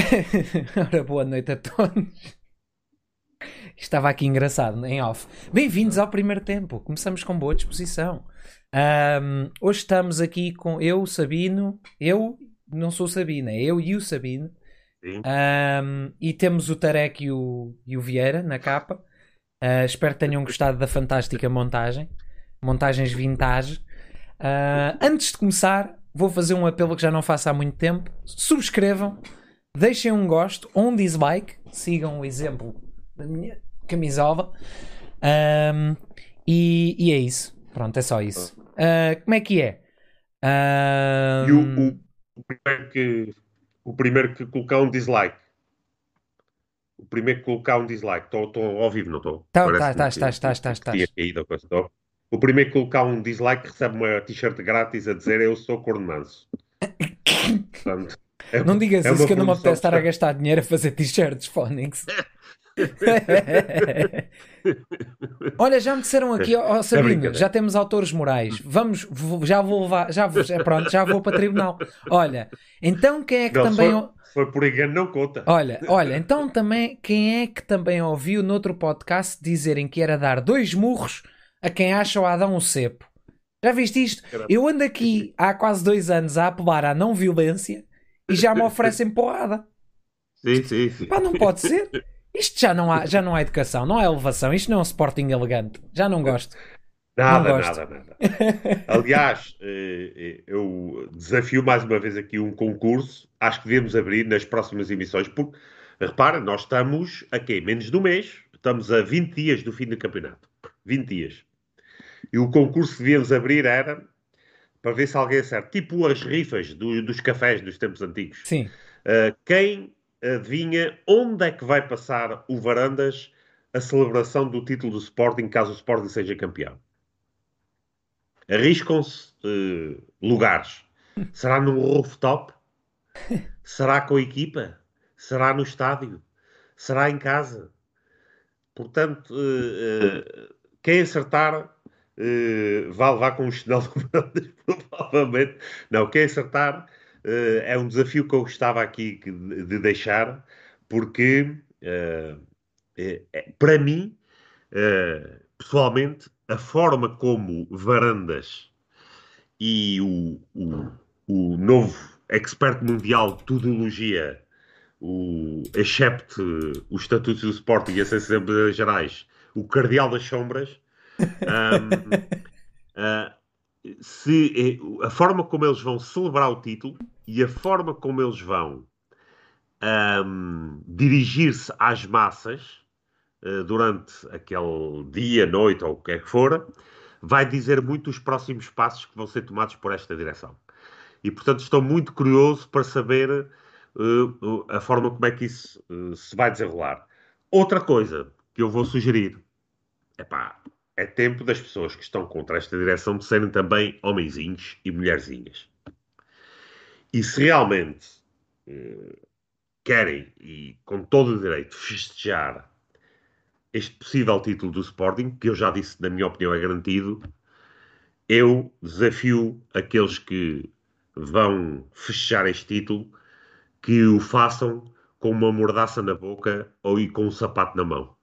Ora, boa noite a todos. Estava aqui engraçado, em off. Bem-vindos ao primeiro tempo. Começamos com boa disposição. Um, hoje estamos aqui com eu, Sabino. Eu não sou Sabino, é eu e o Sabino. Um, e temos o Tarek e o, e o Vieira na capa. Uh, espero que tenham gostado da fantástica montagem. Montagens vintage. Uh, antes de começar, vou fazer um apelo que já não faço há muito tempo. Subscrevam, deixem um gosto ou um dislike. Sigam o exemplo da minha camisola. Um, e, e, é isso. Pronto, é só isso. Uh, como é que é? Um... E o, o, primeiro que, o primeiro que colocar um dislike. O primeiro que colocar um dislike. Estou ao vivo, não estou? Tá, tá, tá, estás, estás, estás, estás. O primeiro que colocar um dislike recebe uma t-shirt grátis a dizer eu sou corno manso. Portanto, é, não digas é isso que eu não me apetece estar a gastar dinheiro a fazer t-shirts, Phonics. Olha, já me disseram aqui, ó oh, Sabino, é já temos autores morais. Vamos, vou, já vou levar, já, pronto, já vou para tribunal. Olha, então quem é que não, também. Foi, foi, por engano, não conta. Olha, olha, então também quem é que também ouviu noutro podcast dizerem que era dar dois murros a quem acha o Adão um cepo? Já viste isto? Eu ando aqui há quase dois anos a apelar à não violência e já me oferecem porrada. Sim, sim, sim. Pá, não pode ser. Isto já não há, já não há educação, não há elevação. Isto não é um Sporting elegante. Já não gosto. Nada, não gosto. nada, nada. Aliás, eh, eh, eu desafio mais uma vez aqui um concurso. Acho que devemos abrir nas próximas emissões, porque, repara, nós estamos a quê? Menos de um mês. Estamos a 20 dias do fim do campeonato. 20 dias. E o concurso que devíamos abrir era para ver se alguém acerta. Tipo as rifas do, dos cafés dos tempos antigos. Sim. Uh, quem adivinha onde é que vai passar o Varandas a celebração do título do Sporting, caso o Sporting seja campeão? Arriscam-se uh, lugares. Será num rooftop? Será com a equipa? Será no estádio? Será em casa? Portanto, uh, quem acertar vai levar com um chinelo provavelmente. Não, quem acertar uh, é um desafio que eu gostava aqui de deixar, porque uh, é, para mim, uh, pessoalmente, a forma como Varandas e o, o, o novo expert mundial de tudologia, o excepto o Estatuto do Sporting e as Assembleias Gerais, o Cardeal das Sombras, um, uh, se é, a forma como eles vão celebrar o título e a forma como eles vão um, dirigir-se às massas uh, durante aquele dia, noite ou o que é que for, vai dizer muito os próximos passos que vão ser tomados por esta direção. E portanto estou muito curioso para saber uh, a forma como é que isso uh, se vai desenrolar. Outra coisa que eu vou sugerir, é pá, é tempo das pessoas que estão contra esta direção de serem também homenzinhos e mulherzinhas. E se realmente eh, querem, e com todo o direito, festejar este possível título do Sporting, que eu já disse, na minha opinião, é garantido, eu desafio aqueles que vão festejar este título que o façam com uma mordaça na boca ou com um sapato na mão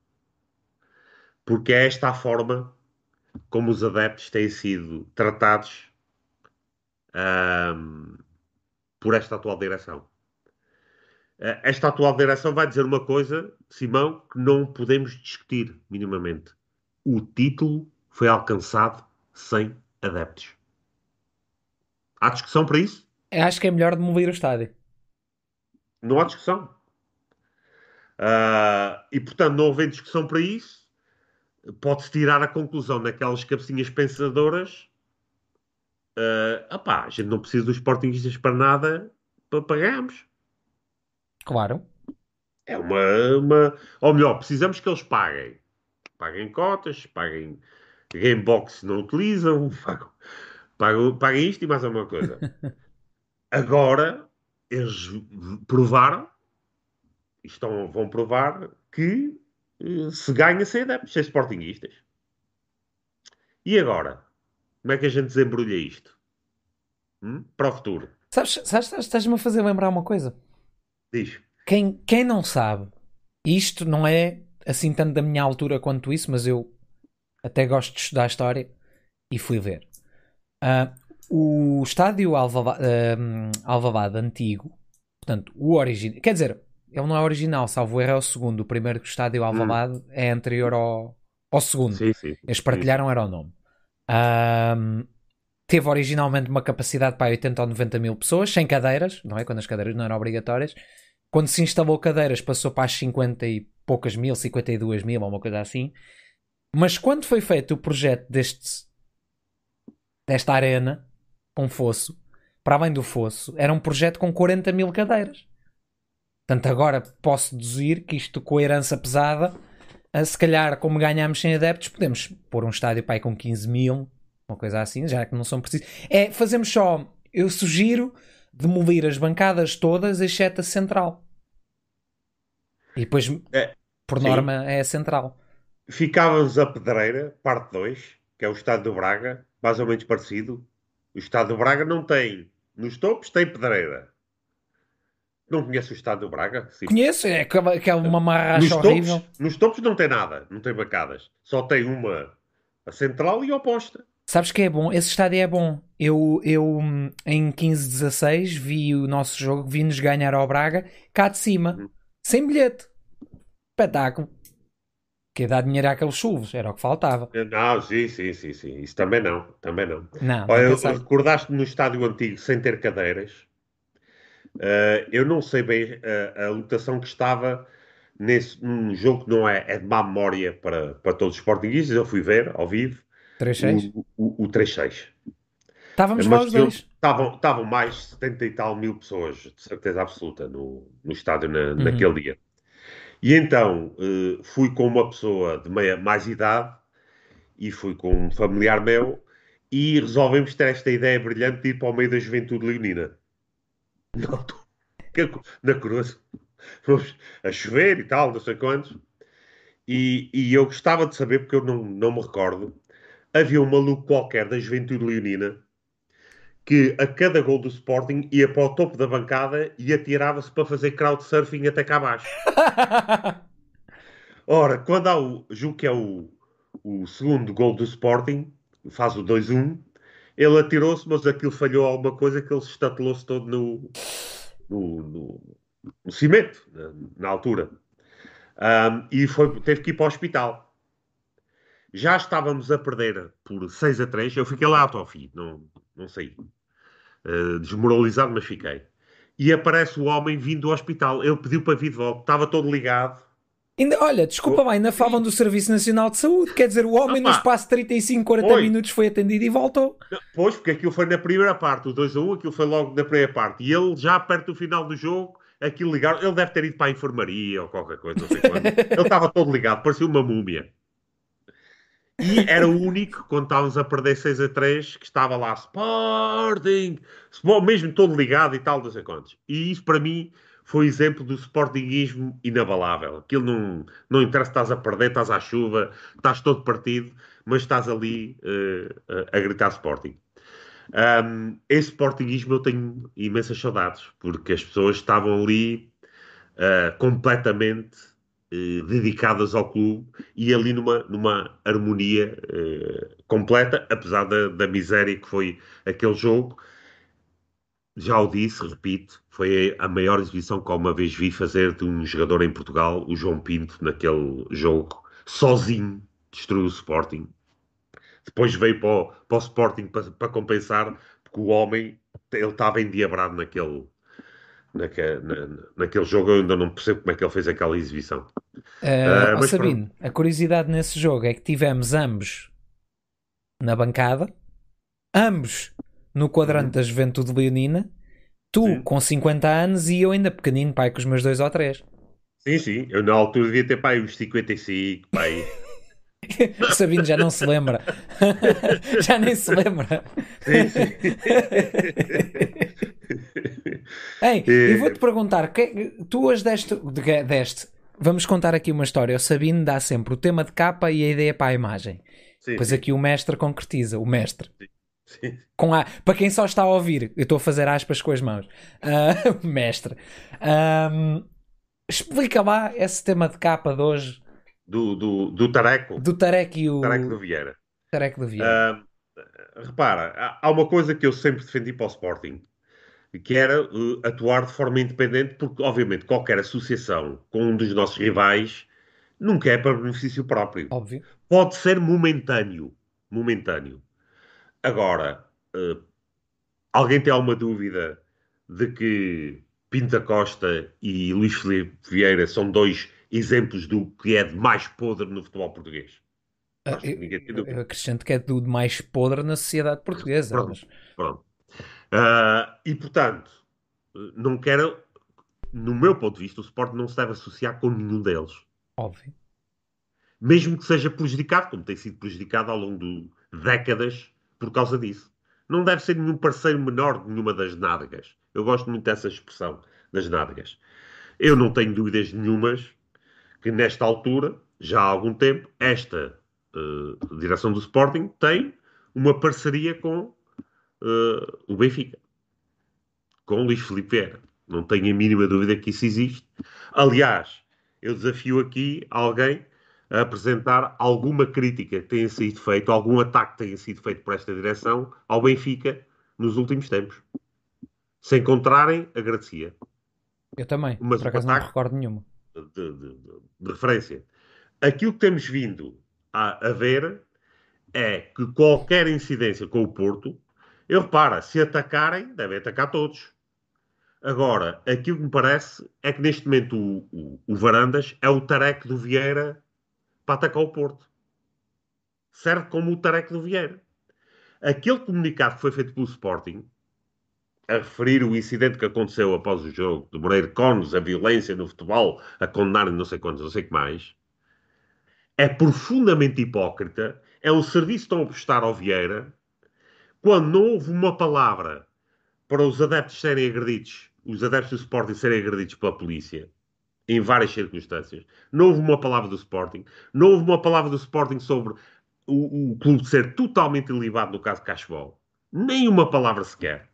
porque é esta a forma como os adeptos têm sido tratados um, por esta atual direção. Eh, esta atual direção vai dizer uma coisa, Simão, que não podemos discutir minimamente. O título foi alcançado sem adeptos. Há discussão para isso? Eu acho que é melhor demolir o estádio. Não há discussão. Uh, e portanto, não houve discussão para isso pode-se tirar a conclusão daquelas cabecinhas pensadoras uh, opá, a gente não precisa dos Sportingistas para nada para pagarmos. Claro. É uma, uma... Ou melhor, precisamos que eles paguem. Paguem cotas, paguem Gamebox se não utilizam, pagam, paguem isto e mais alguma coisa. Agora, eles provaram, estão, vão provar que se ganha sem adeptos, sem sportinguistas. E agora? Como é que a gente desembrulha isto? Hum? Para o futuro. Sabes, sabes, estás-me a fazer lembrar uma coisa? Diz. quem, quem não sabe, isto não é assim tanto da minha altura quanto isso, mas eu até gosto de estudar história e fui ver. Uh, o estádio Alvava, uh, Alvavada antigo, portanto, o original, quer dizer, ele não é original, salvo erro, é o segundo. O primeiro estádio Alvalade hum. é anterior ao, ao segundo. Sim, sim, Eles partilharam, era o nome. Um, teve originalmente uma capacidade para 80 ou 90 mil pessoas, sem cadeiras, não é? Quando as cadeiras não eram obrigatórias. Quando se instalou cadeiras, passou para as 50 e poucas mil, 52 mil, ou uma coisa assim. Mas quando foi feito o projeto deste, desta arena, com fosso, para além do fosso, era um projeto com 40 mil cadeiras. Portanto, agora posso deduzir que isto com a herança pesada, se calhar, como ganhamos sem adeptos, podemos pôr um estádio pai com 15 mil, uma coisa assim, já que não são precisos. É, fazemos só, eu sugiro demolir as bancadas todas, exceto a central. E depois, é, por sim. norma, é a central. Ficávamos a Pedreira, parte 2, que é o estádio do Braga, mais ou menos parecido. O estádio do Braga não tem, nos topos tem Pedreira. Não conhece o estado do Braga? Sim. Conheço, é que é uma marracha horrível. Topos, nos topos não tem nada, não tem bancadas. Só tem uma a central e a oposta. Sabes que é bom? Esse estádio é bom. Eu, eu em 15-16 vi o nosso jogo, vi-nos ganhar ao Braga cá de cima, uhum. sem bilhete. Espetáculo. Que dar dinheiro àqueles chuvos, era o que faltava. Não, sim, sim, sim, sim. Isso também não, também não. não Olha, recordaste no estádio antigo sem ter cadeiras? Uh, eu não sei bem a, a lotação que estava nesse um jogo que não é, é de má memória para, para todos os portugueses. Eu fui ver ao vivo 3-6? O, o, o 3-6. Estávamos lá os dois. Estavam, estavam mais de 70 e tal mil pessoas, de certeza absoluta, no, no estádio na, uhum. naquele dia. E então uh, fui com uma pessoa de meia, mais idade e fui com um familiar meu e resolvemos ter esta ideia brilhante de ir para o meio da juventude leonina na Cruz, fomos a chover e tal, não sei quantos. E, e eu gostava de saber, porque eu não, não me recordo, havia um maluco qualquer da Juventude Leonina que a cada gol do Sporting ia para o topo da bancada e atirava-se para fazer crowdsurfing até cá abaixo. Ora, quando há o, julgo que é o, o segundo gol do Sporting, faz o 2-1, ele atirou-se, mas aquilo falhou alguma coisa que ele se estatelou-se todo no, no, no, no cimento, na, na altura. Um, e foi, teve que ir para o hospital. Já estávamos a perder por 6 a 3. Eu fiquei lá até ao fim, não, não saí. Uh, desmoralizado, mas fiquei. E aparece o homem vindo do hospital. Ele pediu para vir de volta, estava todo ligado Ainda, olha, desculpa bem, ainda falam do Serviço Nacional de Saúde. Quer dizer, o homem Opa. no espaço de 35, 40 foi. minutos foi atendido e voltou. Pois, porque aquilo foi na primeira parte, o 2 a 1, aquilo foi logo na primeira parte. E ele, já perto do final do jogo, aquilo ligado. Ele deve ter ido para a enfermaria ou qualquer coisa, não sei quando. ele estava todo ligado, parecia uma múmia. E era o único, quando estávamos a perder 6 a 3, que estava lá Sporting, mesmo todo ligado e tal, não sei quantos. E isso para mim foi exemplo do sportinguismo inabalável. Aquilo não, não interessa, estás a perder, estás à chuva, estás todo partido, mas estás ali uh, a gritar Sporting. Um, esse sportinguismo eu tenho imensas saudades, porque as pessoas estavam ali uh, completamente uh, dedicadas ao clube e ali numa, numa harmonia completa, apesar da, da miséria que foi aquele jogo já o disse, repito, foi a maior exibição que alguma vez vi fazer de um jogador em Portugal, o João Pinto, naquele jogo, sozinho, destruiu o Sporting. Depois veio para o, para o Sporting para, para, compensar, porque o homem, ele estava endiabrado naquele, naquele, na, naquele jogo. Eu ainda não percebo como é que ele fez aquela exibição. Uh, uh, mas Sabino, a curiosidade nesse jogo é que tivemos ambos na bancada, ambos no quadrante da juventude leonina, tu sim. com 50 anos e eu ainda pequenino, pai, com os meus dois ou três. Sim, sim. Eu na altura devia ter pai uns 55, pai. o Sabino já não se lembra. já nem se lembra. Sim, sim. Ei, e... eu vou-te perguntar, que, tu hoje deste, deste, vamos contar aqui uma história. O Sabino dá sempre o tema de capa e a ideia para a imagem. Sim, pois aqui o mestre concretiza, o mestre. Sim. Com a, para quem só está a ouvir, eu estou a fazer aspas com as mãos. Uh, mestre. Um, Explica lá esse tema de capa de hoje do, do, do Tareco. do Tarek e o Tareco do Vieira. Tarek do Vieira. Ah, repara, há- há uma coisa que eu sempre defendi para o Sporting, que era uh, atuar de forma independente, porque, obviamente, qualquer associação com um dos nossos rivais nunca é para benefício próprio. Óbvio. Pode ser momentâneo. Momentâneo. Agora, uh, alguém tem alguma dúvida de que Pinta Costa e Luís Filipe Vieira são dois exemplos do que é de mais podre no futebol português? Acho que Eu, tem eu- acrescento que é tudo mais podre na sociedade portuguesa. Pronto. mas- Pronto. Ah, e, portanto, não quero, no meu ponto de vista, o Sport não se deve associar com nenhum deles. óbvio. Mesmo que seja prejudicado, como tem sido prejudicado ao longo de décadas por causa disso. Não deve ser nenhum parceiro menor de nenhuma das nádegas. Eu gosto muito dessa expressão, das nádegas. Eu não tenho dúvidas nenhumas que, nesta altura, já há algum tempo, esta eh, direção do Sporting tem uma parceria com eh, o Benfica, com o Luís Filipe Vieira. Não tenho a mínima dúvida que isso existe. Aliás, eu desafio aqui alguém a apresentar alguma crítica que tenha sido feito, algum ataque que tenha sido feito por esta direção ao Benfica nos últimos tempos. Se encontrarem, agradecia. Eu também. Mas Por acaso não recordo nenhuma. De, de- de- de referência. Aquilo que temos vindo a, a ver é que qualquer incidência com o Porto, eu repara, se atacarem, devem atacar todos. Agora, aquilo que me parece é que neste momento o, o- o Varandas é o tareco do Vieira para atacar o Porto. Serve como o tareco do Vieira. Aquele comunicado que foi feito pelo Sporting, a referir o incidente que aconteceu após o jogo do Moreira Cones, a violência no futebol, a condenar não sei quantos, não sei o que mais, é profundamente hipócrita. É um serviço a prestar ao Vieira quando não houve uma palavra para os adeptos serem agredidos, os adeptos do Sporting serem agredidos pela polícia, em várias circunstâncias. Não houve uma palavra do Sporting, não houve uma palavra do Sporting sobre o, o clube ser totalmente ilibado no caso de Cachebol. Nem uma palavra sequer.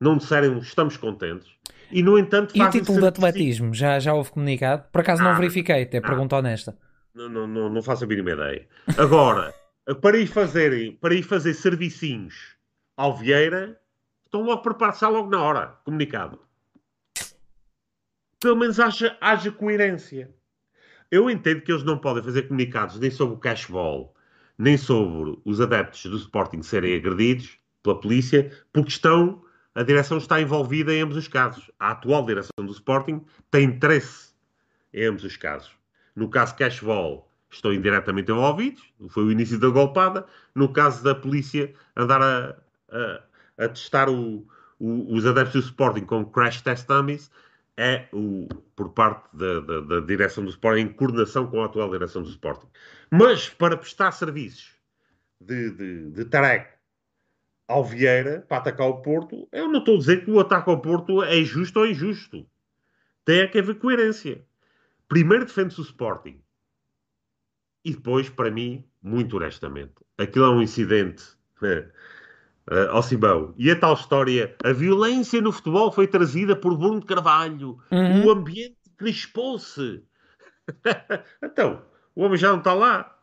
Não disseram estamos contentes. E, no entanto, E o título de atletismo? Já, já houve comunicado? Por acaso não Ah, verifiquei, até ah. pergunta honesta. Não, não, não, não faço a mínima ideia. Agora, para ir, fazerem, para ir fazer servicinhos ao Vieira, estão logo preparados, sai logo na hora, comunicado. Pelo menos haja, haja coerência. Eu entendo que eles não podem fazer comunicados nem sobre o cashball, nem sobre os adeptos do Sporting serem agredidos pela polícia, porque estão, a direção está envolvida em ambos os casos. A atual direção do Sporting tem interesse em ambos os casos. No caso Cashball, estão indiretamente envolvidos, foi o início da golpada. No caso da polícia, andar a, a- a testar o- o- os adeptos do Sporting com crash test dummies, é o, por parte da, da- da direção do Sporting, em coordenação com a atual direção do Sporting. Mas para prestar serviços de, de, de tareco ao Vieira para atacar o Porto, eu não estou a dizer que o ataque ao Porto é justo ou injusto. Tem é que haver coerência. Primeiro defende-se o Sporting. E depois, para mim, muito honestamente, aquilo é um incidente eh, eh, ao Simão. E a tal história, a violência no futebol foi trazida por Bruno de Carvalho. Uhum. O ambiente crispou-se. então, o homem já não está lá.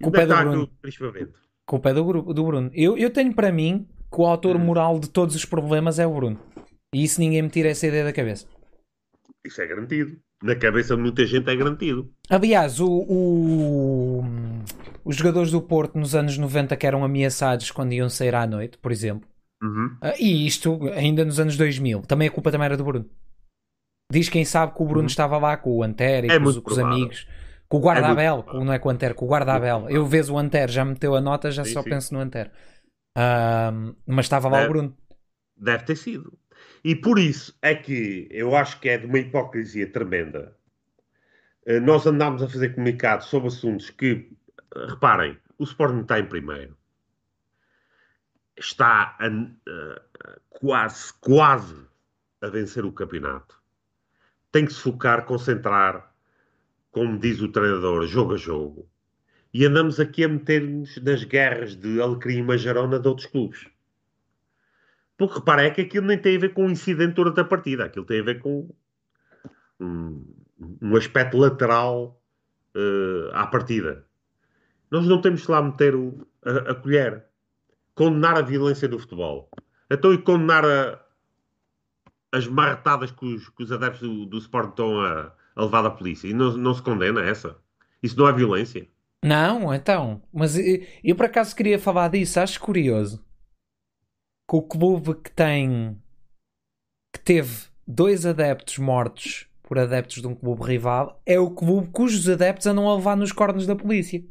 E Culpa onde é é que do Bruno. aquele crispamento? Culpa é do, do Bruno. Eu, eu tenho para mim que o autor moral de todos os problemas é o Bruno. E isso ninguém me tira essa ideia da cabeça. Isso é garantido. Na cabeça de muita gente é garantido. Aliás, o, o- os jogadores do Porto nos anos 90 que eram ameaçados quando iam sair à noite, por exemplo, Uhum. Ah, e isto ainda nos anos 2000, também a culpa também era do Bruno. Diz quem sabe que o Bruno Uhum. estava lá com o Antero e É com, os, com os amigos, com o Guardabel, É muito com- não é com o Antero, com o Guardabel. Eu vejo o Antero, já meteu a nota, já Sim, só sim. penso no Antero. Ahm, mas estava lá É. o Bruno. Deve ter sido. E por isso é que eu acho que é de uma hipocrisia tremenda. Eh, Nós andámos a fazer comunicados sobre assuntos que, reparem, o Sporting está em primeiro. Está a- eh, quase, quase a vencer o campeonato. Tem que se focar, concentrar, como diz o treinador, jogo a jogo. E andamos aqui a meter-nos nas guerras de Alecrim e Majarona de outros clubes. Porque repara, é que aquilo nem tem a ver com o incidente durante a partida, aquilo tem a ver com um, um aspecto lateral uh, à partida. Nós não temos que lá meter o, a, a, colher. Condenar a violência do futebol. Então, e condenar a, as marretadas que os, que os adeptos do, do Sport estão a, a levar da polícia. E não, não se condena essa. Isso não é violência. Não, então. Mas eu, eu por acaso queria falar disso. Acho curioso que o clube que tem. que teve dois adeptos mortos por adeptos de um clube rival é o clube cujos adeptos andam a levar nos cornos da polícia.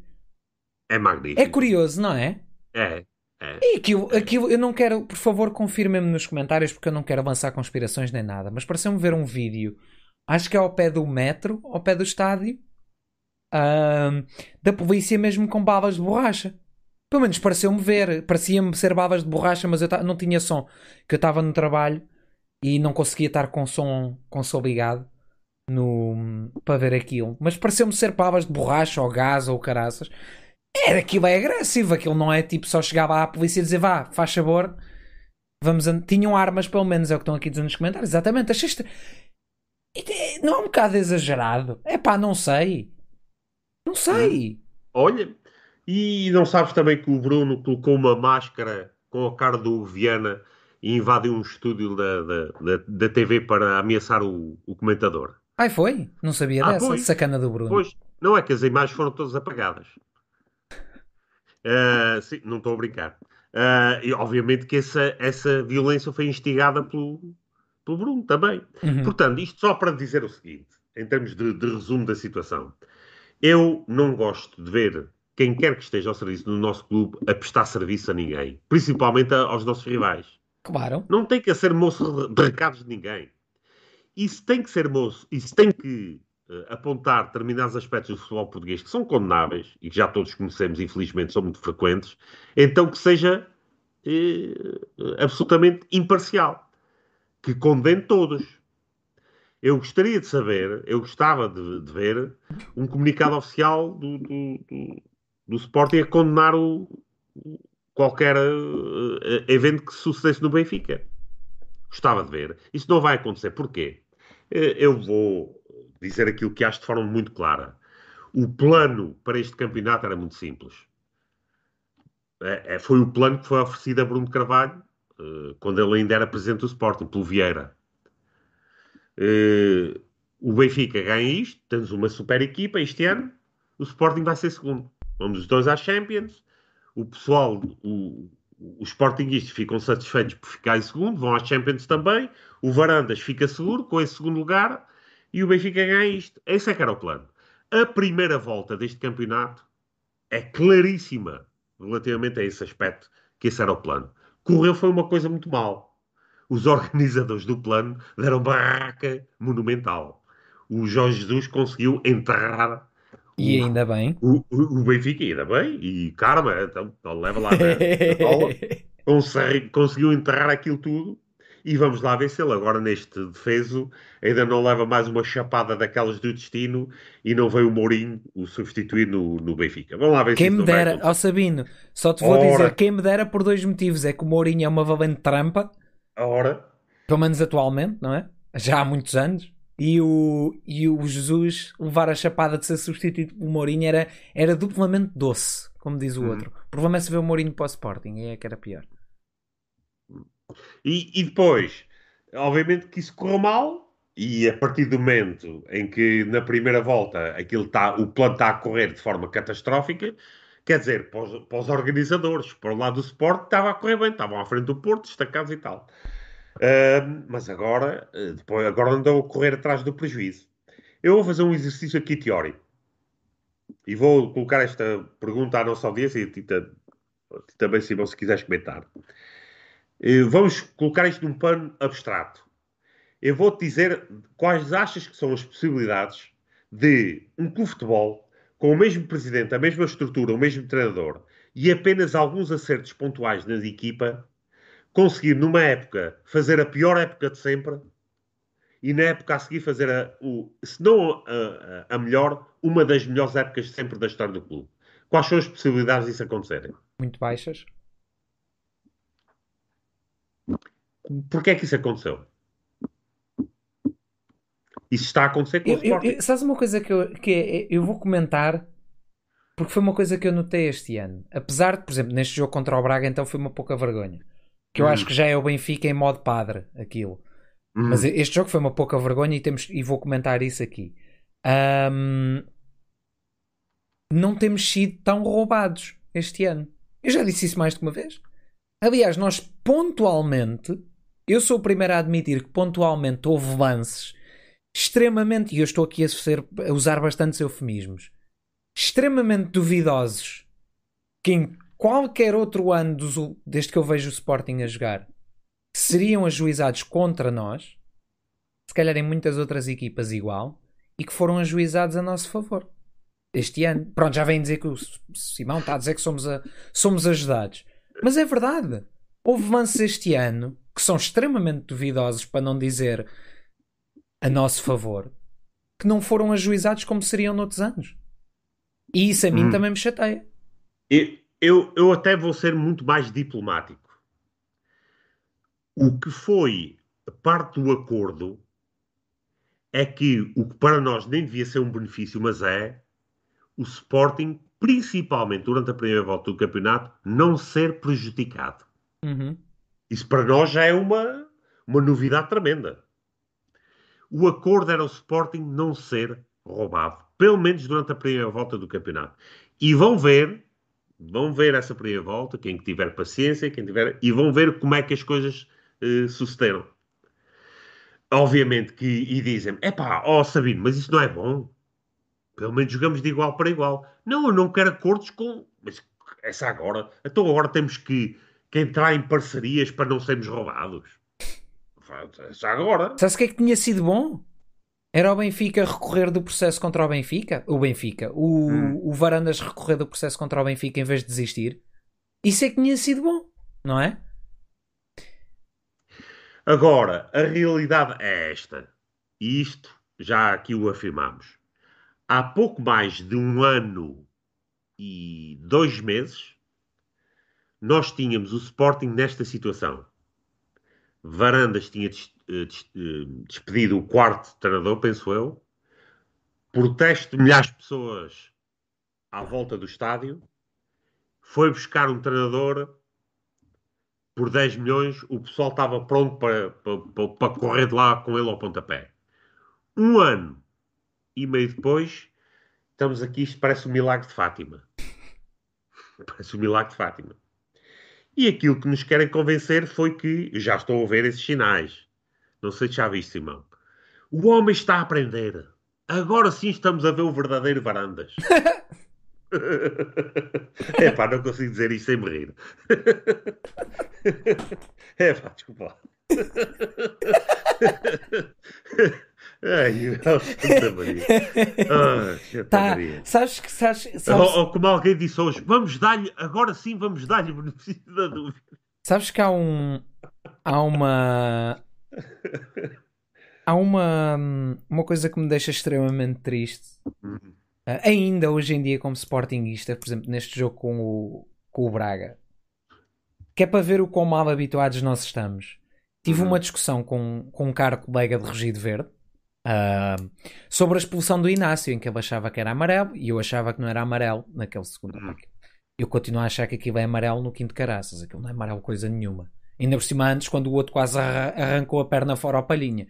É magnífico. É curioso, não é? É. É. E aquilo, aquilo, eu não quero, por favor, confirmem-me nos comentários porque eu não quero avançar conspirações nem nada, mas pareceu-me ver um vídeo, acho que é ao pé do metro, ao pé do estádio, da polícia mesmo com balas de borracha. Pelo menos pareceu-me ver, parecia-me ser balas de borracha, mas eu não tinha som, que eu estava no trabalho e não conseguia estar com som, com som ligado no, para ver aquilo. Mas pareceu-me ser balas de borracha ou gás ou caraças. Era aquilo é agressivo, aquilo não é tipo só chegava à polícia e dizer vá, faz favor, vamos. Tinham armas, pelo menos, é o que estão aqui dizendo nos comentários. Exatamente, achaste. Não é um bocado exagerado? É pá, não sei. Não sei. Olha, e não sabes também que o Bruno colocou uma máscara com a cara do Viana e invadiu um estúdio da, da, da, da TV para ameaçar o, o comentador? Ai, foi? Não sabia ah, dessa. Pois, Sacana do Bruno. Pois, não é que as imagens foram todas apagadas. Uh, sim, não estou a brincar. Uh, e obviamente que essa, essa violência foi instigada pelo, pelo Bruno também. Uhum. Portanto, isto só para dizer o seguinte, em termos de, de resumo da situação. Eu não gosto de ver quem quer que esteja ao serviço do nosso clube a prestar serviço a ninguém, principalmente aos nossos rivais. Claro. Não tem que ser moço de recados de ninguém. Isso tem que ser moço, isso tem que apontar determinados aspectos do futebol português que são condenáveis e que já todos conhecemos, infelizmente, são muito frequentes, então que seja uh, absolutamente imparcial, que condene todos. Eu gostaria de saber, eu gostava de, de ver um comunicado oficial do, do, do, do Sporting a condenar o, qualquer uh, evento que sucedesse no Benfica. Gostava de ver. Isso não vai acontecer. Porquê? Eu vou dizer aquilo que acho de forma muito clara. O plano para este campeonato era muito simples. É, é, foi o plano que foi oferecido a Bruno Carvalho uh, quando ele ainda era presidente do Sporting, pelo Vieira. Uh, o Benfica ganha isto, temos uma super equipa este ano, o Sporting vai ser segundo. Vamos os dois à Champions, o pessoal, o, os Sportingistas ficam satisfeitos por ficar em segundo, vão à Champions também, o Varandas fica seguro com esse segundo lugar e o Benfica ganha isto. Esse é que era o plano. A primeira volta deste campeonato é claríssima relativamente a esse aspecto, que esse era o plano. Correu foi uma coisa muito mal. Os organizadores do plano deram barraca monumental. O Jorge Jesus conseguiu enterrar e ainda bem. O, o, o, Benfica, ainda bem. E karma, então, então leva lá. conseguiu enterrar aquilo tudo e vamos lá ver ele agora neste defeso ainda não leva mais uma chapada daquelas do destino e não veio o Mourinho o substituir no, no Benfica. Vamos lá ver quem me dera, ó Sabino, só te vou Ora. dizer, quem me dera por dois motivos, é que o Mourinho é uma valente trampa. Ora. Pelo menos atualmente, não é? Já há muitos anos. E o, e o Jesus levar a chapada de ser substituído pelo Mourinho era, era duplamente doce, como diz o hum. outro. Provavelmente se vê o Mourinho para o Sporting, é que era pior. E, e depois, obviamente que isso correu mal, e a partir do momento em que na primeira volta aquilo tá, o plano está a correr de forma catastrófica, quer dizer, para os, para os organizadores, para o lado do Sport, estava a correr bem, estavam à frente do Porto, destacados e tal. Uh, mas agora, eh, depois, agora andam a correr atrás do prejuízo. Eu vou fazer um exercício aqui teórico e vou colocar esta pergunta à nossa audiência e também, Simão, se quiseres comentar. Eh, vamos colocar isto num plano abstrato. Eu vou-te dizer quais achas que são as possibilidades de um clube de futebol com o mesmo presidente, a mesma estrutura, o mesmo treinador e apenas alguns acertos pontuais na equipa conseguir numa época fazer a pior época de sempre e na época a seguir fazer a, o, se não a, a, melhor, uma das melhores épocas de sempre da história do clube. Quais são as possibilidades disso acontecerem? Muito baixas. Porquê é que isso aconteceu? Isso está a acontecer com eu, o Sporting. Eu, sabes uma coisa que eu, que é, eu vou comentar porque foi uma coisa que eu notei este ano. Apesar de, por exemplo, neste jogo contra o Braga, então foi uma pouca vergonha. Que eu hum. acho que já é o Benfica em modo padre, aquilo. Hum. Mas este jogo foi uma pouca vergonha e, temos, e vou comentar isso aqui. Um, não temos sido tão roubados este ano. Eu já disse isso mais de uma vez. Aliás, nós pontualmente, eu sou o primeiro a admitir que pontualmente houve lances extremamente, e eu estou aqui a, ser, a usar bastantes eufemismos, extremamente duvidosos que em qualquer outro ano desde que eu vejo o Sporting a jogar seriam ajuizados contra nós, se calhar em muitas outras equipas igual, e que foram ajuizados a nosso favor. Este ano. Pronto, já vem dizer que o Simão está a dizer que somos, a, somos ajudados. Mas é verdade. Houve lances este ano que são extremamente duvidosos, para não dizer a nosso favor, que não foram ajuizados como seriam noutros anos. E isso a mim hum. também me chateia. Eu, eu, eu até vou ser muito mais diplomático. O que foi parte do acordo é que o que para nós nem devia ser um benefício, mas é o Sporting, principalmente durante a primeira volta do campeonato, não ser prejudicado. Uhum. Isso para nós já é uma, uma novidade tremenda. O acordo era o Sporting não ser roubado, pelo menos durante a primeira volta do campeonato. E vão ver, vão ver essa primeira volta, quem tiver paciência, quem tiver, e vão ver como é que as coisas uh, sucederam. Obviamente que, e dizem, é pá, ó oh, Sabino, mas isso não é bom. Pelo menos jogamos de igual para igual. Não, eu não quero acordos com. Mas essa agora. Então agora temos que, que entrar em parcerias para não sermos roubados. Já agora. Sabe o que é que tinha sido bom? Era o Benfica recorrer do processo contra o Benfica? O Benfica. O, hum. o Varandas recorrer do processo contra o Benfica em vez de desistir? Isso é que tinha sido bom, não é? Agora, a realidade é esta. E isto já aqui o afirmamos. Há pouco mais de um ano e dois meses, nós tínhamos o Sporting nesta situação. Varandas tinha eh, eh, despedido o quarto treinador, penso eu. Protesto de milhares de pessoas à volta do estádio. Foi buscar um treinador por 10 milhões, o pessoal estava pronto para, para, para, correr de lá com ele ao pontapé. Um ano e meio depois, estamos aqui, isto parece um milagre de Fátima. Parece um milagre de Fátima. E aquilo que nos querem convencer foi que, já estou a ver esses sinais, não sei se já viste, Simão, o homem está a aprender. Agora sim estamos a ver o verdadeiro Varandas. É pá, não consigo dizer isto sem me rir. É pá, desculpa. Ai, oh, Santa Maria. Oh, Santa tá, Maria. Sabes que sabes, sabes... Ou, ou, como alguém disse hoje, vamos dar-lhe, agora sim vamos dar-lhe o benefício da dúvida. Sabes que há um. Há uma. Há uma. Uma coisa que me deixa extremamente triste. Uhum Uh, ainda hoje em dia, como Sportingista, por exemplo, neste jogo com o, com o Braga, que é para ver o quão mal habituados nós estamos. Tive uhum. uma discussão com, com um caro colega de Regido Verde uh, sobre a expulsão do Inácio, em que ele achava que era amarelo e eu achava que não era amarelo naquele segundo uhum. Eu continuo a achar que aquilo é amarelo no quinto caraças, aquilo não é amarelo coisa nenhuma. Ainda por cima, antes, quando o outro quase arrancou a perna fora ao palhinha.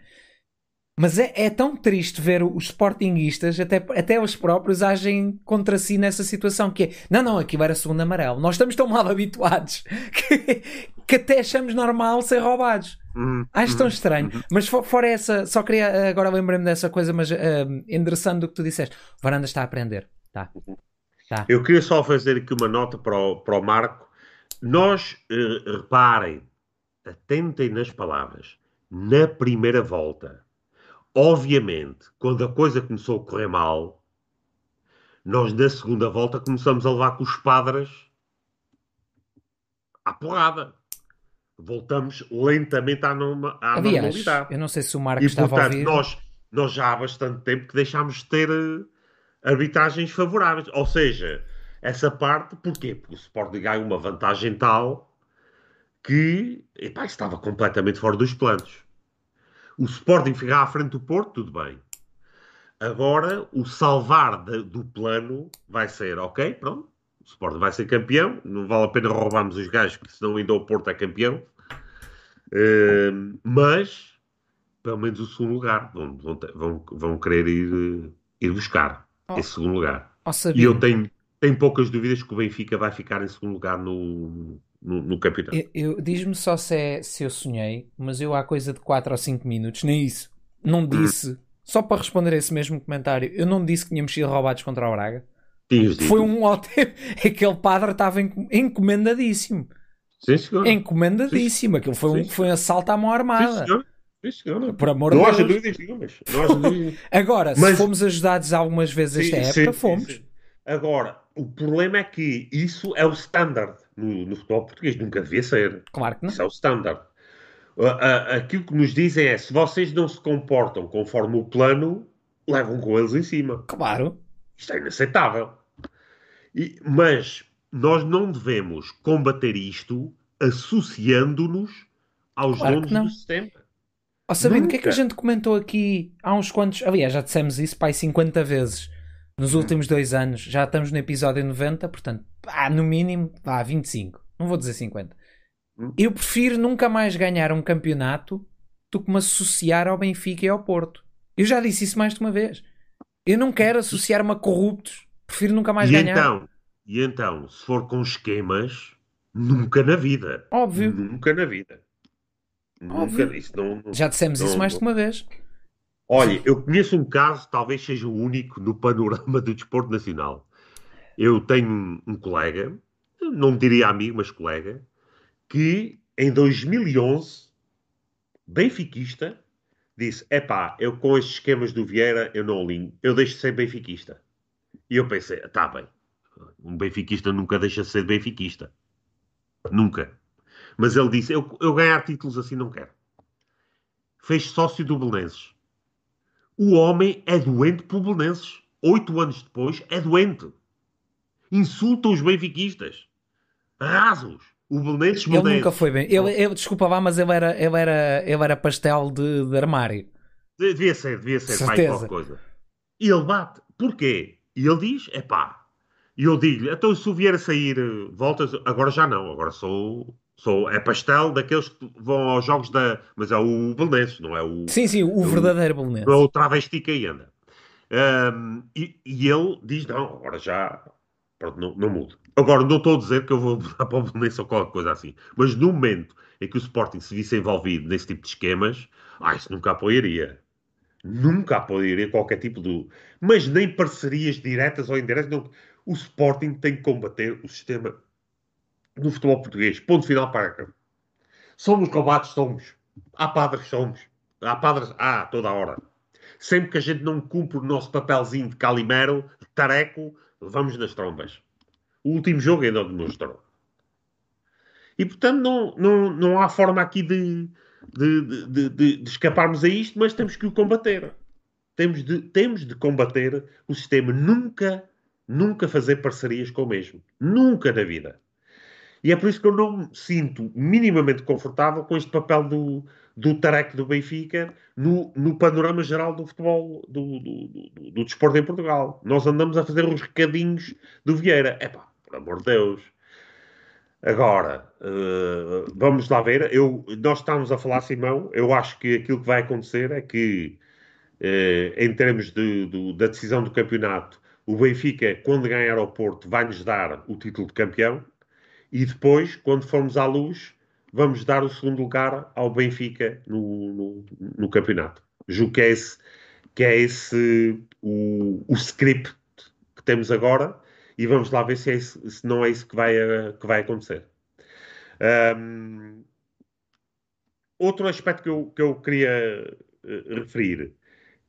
Mas é, é, tão triste ver os sportinguistas, até, até os próprios, agem contra si nessa situação. Que é, não, não, aquilo era segundo amarelo. Nós estamos tão mal habituados que, que até achamos normal ser roubados. Uhum, Acho tão uhum, estranho. Uhum. Mas for, fora essa, só queria, agora lembrei-me dessa coisa, mas uh, endereçando o que tu disseste. Varanda está a aprender. Tá. tá. Eu queria só fazer aqui uma nota para o, para o Marco. Nós, uh, reparem, atentem nas palavras. Na primeira volta Obviamente, quando a coisa começou a correr mal, nós na segunda volta começamos a levar com os padres à porrada. Voltamos lentamente à, norma, à Aliás, normalidade. Eu não sei se o Marco e, estava portanto, a ouvir. Nós, nós já há bastante tempo que deixámos de ter uh, arbitragens favoráveis. Ou seja, essa parte, porquê? Porque o Sporting ganha uma vantagem tal que epá, estava completamente fora dos planos. O Sporting ficar à frente do Porto, tudo bem. Agora, o salvar de, do plano vai ser, ok, pronto, o Sporting vai ser campeão, não vale a pena roubarmos os gajos, porque senão ainda o Porto é campeão. Uh, mas, pelo menos o segundo lugar, vão, vão, vão querer ir, ir buscar oh. esse segundo lugar. Oh, e eu tenho, tenho poucas dúvidas que o Benfica vai ficar em segundo lugar no, no, no campeonato. Eu, eu Diz-me só se, é, se eu sonhei, mas eu há coisa de 4 ou 5 minutos, nem isso, não hum. disse, hum. só para responder a esse mesmo comentário, eu não disse que tínhamos sido roubados contra o Braga. Foi um ótimo. Aquele padre estava encomendadíssimo. Sim, senhor. Encomendadíssimo. Aquilo foi, um, foi um assalto à mão armada. Sim, senhor. Por amor não de Deus. Dúvidas, Agora, mas... se fomos ajudados algumas vezes esta sim, época, sim, fomos. Sim. Agora, o problema é que isso é o standard no, no futebol português. Nunca devia ser. Claro que não. Isso é o standard. Aquilo que nos dizem é: se vocês não se comportam conforme o plano, levam com eles em cima. Claro. Isto é inaceitável. E, mas nós não devemos combater isto associando-nos aos claro donos do sistema. Oh, sabendo o que é que a gente comentou aqui há uns quantos. Aliás, já dissemos isso pai 50 vezes nos hum. últimos dois anos. Já estamos no episódio 90, portanto, ah, no mínimo, vá, 25. Não vou dizer 50. Hum. Eu prefiro nunca mais ganhar um campeonato do que me associar ao Benfica e ao Porto. Eu já disse isso mais de uma vez. Eu não quero associar-me a corruptos. Prefiro nunca mais e ganhar. Então, e então, se for com esquemas, nunca na vida. Óbvio. Nunca na vida. Óbvio. Nunca, isso não, Já dissemos não, isso mais de uma vez. Olha, eu conheço um caso, talvez seja o único no panorama do desporto nacional. Eu tenho um colega, não diria amigo, mas colega, que em 2011, benfiquista, disse: Epá, eu com estes esquemas do Vieira eu não alinho, eu deixo de ser benfiquista. E eu pensei: Tá bem, um benfiquista nunca deixa de ser benfiquista. Nunca. Mas ele disse: Eu, eu ganhar títulos assim não quero. Fez sócio do Belenenses. O homem é doente por Belenenses. Oito anos depois é doente. Insulta os benfiquistas. Rasos. O Belenenses Ele nunca foi bem. Ele, ele, desculpa lá, mas ele era, ele era, ele era pastel de, de armário. Devia ser, devia ser. Certeza. qualquer coisa. E ele bate. Porquê? E ele diz: é pá. E eu digo-lhe: então se o vier a sair, voltas. Agora já não. Agora sou. Sou, é pastel daqueles que vão aos jogos da. Mas é o Belenenses, não é o. Sim, sim, o, verdadeiro Belenenses. É o travesti que anda. Um, e, e, ele diz: não, agora já. Pronto, não, não mudo. Agora, não estou a dizer que eu vou mudar para o Belenenses ou qualquer coisa assim. Mas no momento em que o Sporting se visse envolvido nesse tipo de esquemas, ah, isso nunca apoiaria. Nunca apoiaria qualquer tipo de. Mas nem parcerias diretas ou indiretas. Não. O Sporting tem que combater o sistema do futebol português. Ponto final para Somos roubados, somos. Há padres, somos. Há padres, há, toda a hora. Sempre que a gente não cumpre o nosso papelzinho de calimero, de tareco, levamos nas trombas. O último jogo ainda o demonstrou. E, portanto, não, não, não há forma aqui de, de, de, de, de escaparmos a isto, mas temos que o combater. Temos de, temos de combater o sistema. Nunca, nunca fazer parcerias com o mesmo. Nunca na vida. E é por isso que eu não me sinto minimamente confortável com este papel do, do Tarek do Benfica no, no panorama geral do futebol, do, do, do, do desporto em Portugal. Nós andamos a fazer os recadinhos do Vieira. É pá, por amor de Deus. Agora, uh, vamos lá ver. Eu, nós estamos a falar, Simão. Eu acho que aquilo que vai acontecer é que, uh, em termos de, de, da decisão do campeonato, o Benfica, quando ganhar ao Porto, vai-nos dar o título de campeão e depois, quando formos à luz, vamos dar o segundo lugar ao Benfica no, no, no campeonato. Julgo que é esse, que é esse o, o script que temos agora e vamos lá ver se, é isso, se não é isso que vai, que vai acontecer. Um, outro aspecto que eu, que eu queria uh, referir,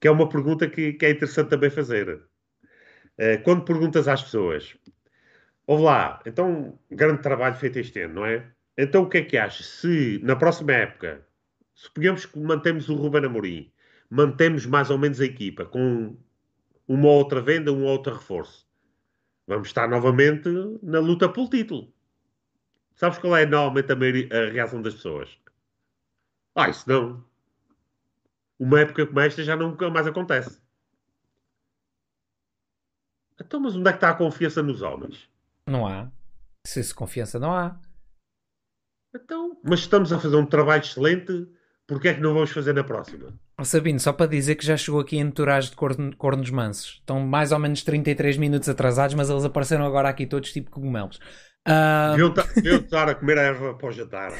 que é uma pergunta que, que é interessante também fazer. Uh, quando perguntas às pessoas Ouve lá, então, grande trabalho feito este ano, não é? Então, o que é que achas? Se na próxima época, suponhamos que mantemos o Ruben Amorim, mantemos mais ou menos a equipa com uma outra venda, um outro reforço, vamos estar novamente na luta pelo título. Sabes qual é normalmente a, reação das pessoas? Ah, isso não. Uma época como esta já nunca mais acontece. Então, mas onde é que está a confiança nos homens? Não há. Se isso confiança não há. Então, mas estamos a fazer um trabalho excelente, porque é que não vamos fazer na próxima? Sabino, só para dizer que já chegou aqui em entourage de corno- cornos mansos. Estão mais ou menos 33 minutos atrasados, mas eles apareceram agora aqui todos tipo cogumelos. Ah, Deviam ta- deviam estar a comer a erva para o jantar.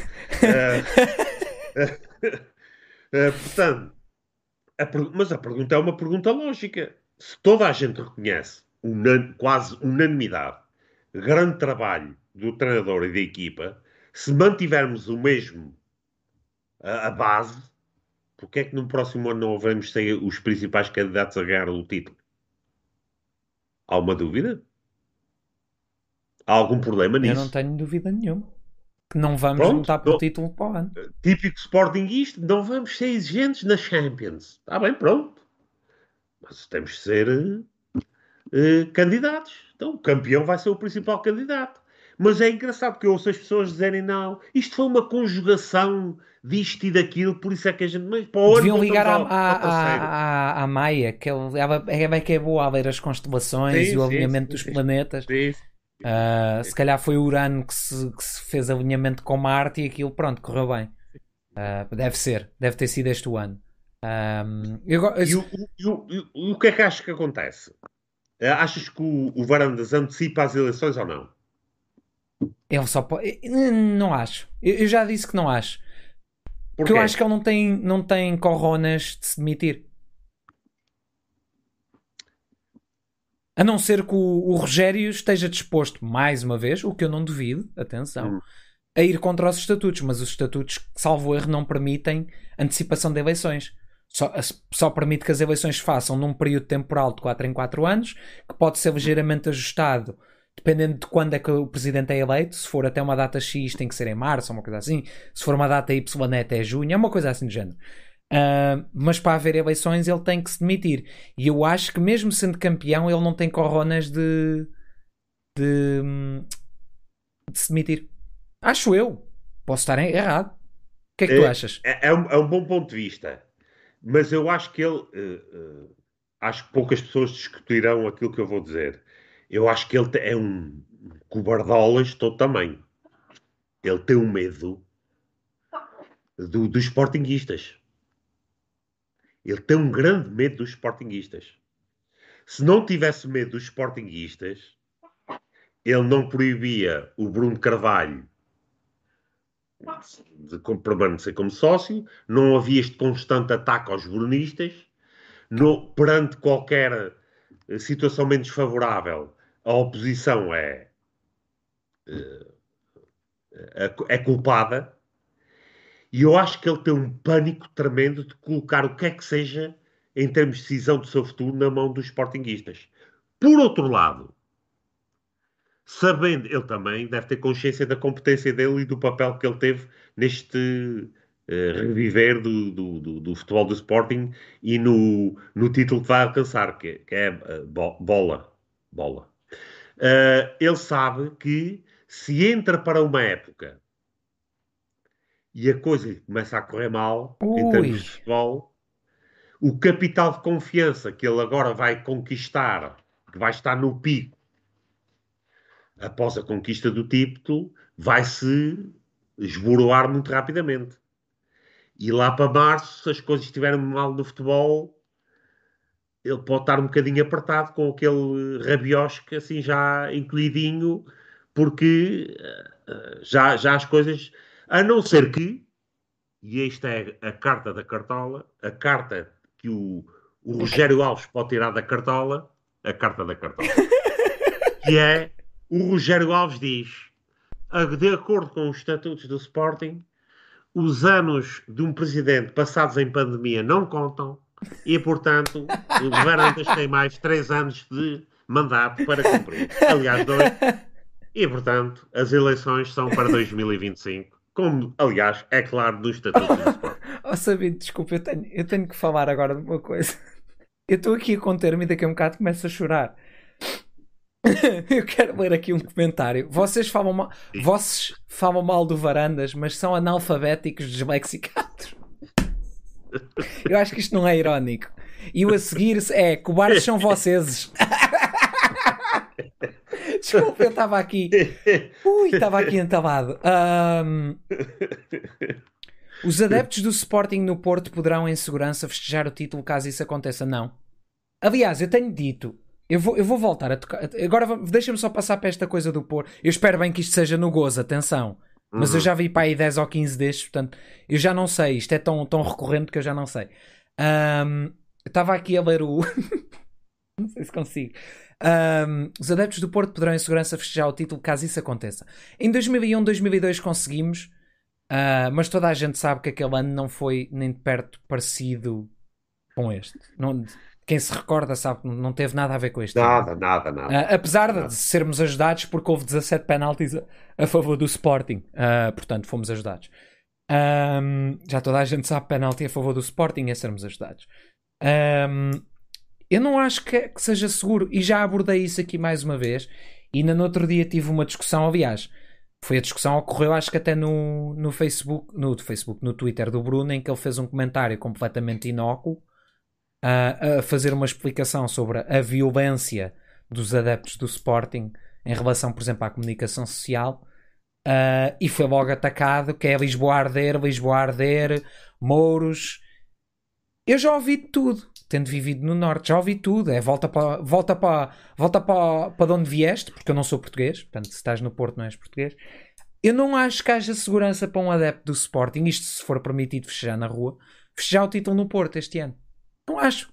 Eh, eh, portanto, a per- mas a pergunta é uma pergunta lógica. Se toda a gente reconhece, unan- quase unanimidade, grande trabalho do treinador e da equipa, se mantivermos o mesmo, a, a base, porque é que no próximo ano não vamos ser os principais candidatos a ganhar o título? Há uma dúvida? Há algum problema eu nisso? não tenho dúvida nenhuma. Que não vamos Pronto, lutar pelo título para o ano. típico Sportingista, não vamos ser exigentes nas Champions. Está bem, pronto. Mas temos de ser eh, eh, candidatos. Então, o campeão vai ser o principal candidato. Mas é engraçado que eu ouço as pessoas dizerem não, isto foi uma conjugação disto e daquilo, por isso é que a gente... Mas, para Deviam ligar à, à, à- à Maia, que ela é, é que é boa a ler as constelações Sim, e o alinhamento sim, dos sim. planetas. Ah, se calhar foi o Urano que se, que se fez alinhamento com Marte e aquilo, pronto, correu bem. Ah, deve ser, deve ter sido este o ano. Ah, eu E o, e o- e o- o que é que achas que acontece? Achas que o, o Varandas antecipa as eleições ou não? Ele só pode. Não acho. Eu, já disse que não acho. Porque eu acho que ele não tem, não tem coronas de se demitir. A não ser que o, o Rogério esteja disposto, mais uma vez, o que eu não duvido, atenção, Hum. a ir contra os estatutos. Mas os estatutos, salvo erro, não permitem antecipação de eleições. Só, só permite que as eleições se façam num período temporal de 4 em 4 anos, que pode ser ligeiramente ajustado dependendo de quando é que o presidente é eleito. Se for até uma data X, tem que ser em março, ou uma coisa assim. Se for uma data Y, é até junho, é uma coisa assim de género. Ah, mas para haver eleições, ele tem que se demitir. E eu acho que, mesmo sendo campeão, ele não tem coronas de. de. de se demitir. Acho eu. Posso estar errado. O que é que tu É, achas? É, é um, é um bom ponto de vista, mas eu acho que ele. eh, eh, acho que poucas pessoas discutirão aquilo que eu vou dizer. Eu acho que ele é um cobardolas todo tamanho. Ele tem um medo do- dos sportinguistas. Ele tem um grande medo dos sportinguistas. Se não tivesse medo dos sportinguistas, ele não proibia o Bruno Carvalho de permanecer como sócio, não havia este constante ataque aos brunistas, no- perante qualquer eh, situação menos favorável, a oposição é, eh, é, é culpada, e eu acho que ele tem um pânico tremendo de colocar o que é que seja em termos de decisão do seu futuro na mão dos sportinguistas. Por outro lado, sabendo, ele também deve ter consciência da competência dele e do papel que ele teve neste eh, reviver do, do, do- do futebol do Sporting e no, no título que vai alcançar, que, que é eh, bo- bola. bola. Eh, ele sabe que se entra para uma época e a coisa começa a correr mal em Ui. termos de futebol, o capital de confiança que ele agora vai conquistar, que vai estar no pico após a conquista do título, vai se esboroar muito rapidamente. E lá para março, se as coisas estiverem mal no futebol, ele pode estar um bocadinho apertado com aquele rabiosque assim já encolhidinho, porque eh, eh, já, já as coisas. A não ser que, e esta é a carta da cartola, a carta que o, o Rogério Alves pode tirar da cartola, a carta da cartola, que é o Rogério Alves diz, a- de acordo com os estatutos do Sporting, os anos de um presidente passados em pandemia não contam e, portanto, o Varandas tem mais três anos de mandato para cumprir. Aliás, dois. E, portanto, as eleições são para 2025, como, aliás, é claro dos estatutos do Sporting. Oh, Sabino, desculpa, eu tenho, eu tenho que falar agora de uma coisa. Eu estou aqui a conter-me e daqui a um bocado começo a chorar. Eu quero ler aqui um comentário. Vocês falam mal, vocês falam mal do Varandas, mas são analfabéticos deslexicados. Eu acho que isto não é irónico. E o a seguir é cobardes são vocês. Desculpa, eu estava aqui. Ui, estava aqui entalado. Um, os adeptos do Sporting no Porto poderão, em segurança, festejar o título caso isso aconteça? Não. Aliás, eu tenho dito. Eu vou, eu vou voltar a tocar. Agora deixa-me só passar para esta coisa do Porto. Eu espero bem que isto seja no gozo, atenção. Mas uhum. eu já vi para aí 10 ou 15 destes, portanto, eu já não sei. Isto é tão, tão recorrente que eu já não sei. Um, estava aqui a ler o. não sei se consigo. Um, os adeptos do Porto poderão em segurança festejar o título caso isso aconteça. Em 2001, 2002 conseguimos, uh, mas toda a gente sabe que aquele ano não foi nem de perto parecido com este. Não, quem se recorda sabe que não teve nada a ver com este. Nada, ano. nada, nada. Uh, apesar nada. de sermos ajudados, porque houve 17 penaltis a, a favor do Sporting, uh, portanto fomos ajudados. Um, já toda a gente sabe penalti a favor do Sporting é sermos ajudados. Um, eu não acho que, que, seja seguro. E já abordei isso aqui mais uma vez. E ainda no outro dia tive uma discussão, aliás. Foi a discussão ocorreu, acho que até no, no Facebook, no Facebook, no Twitter do Bruno, em que ele fez um comentário completamente inócuo a, a fazer uma explicação sobre a violência dos adeptos do Sporting em relação, por exemplo, à comunicação social. Uh, e foi logo atacado que é Lisboa arder, Lisboa arder, Mouros. Eu já ouvi tudo tendo vivido no norte, já ouvi tudo. É volta para volta para volta para, para de onde vieste, porque eu não sou português, portanto, se estás no Porto não és português. Eu não acho que haja segurança para um adepto do Sporting, isto se for permitido festejar na rua, festejar o título no Porto este ano. Não acho.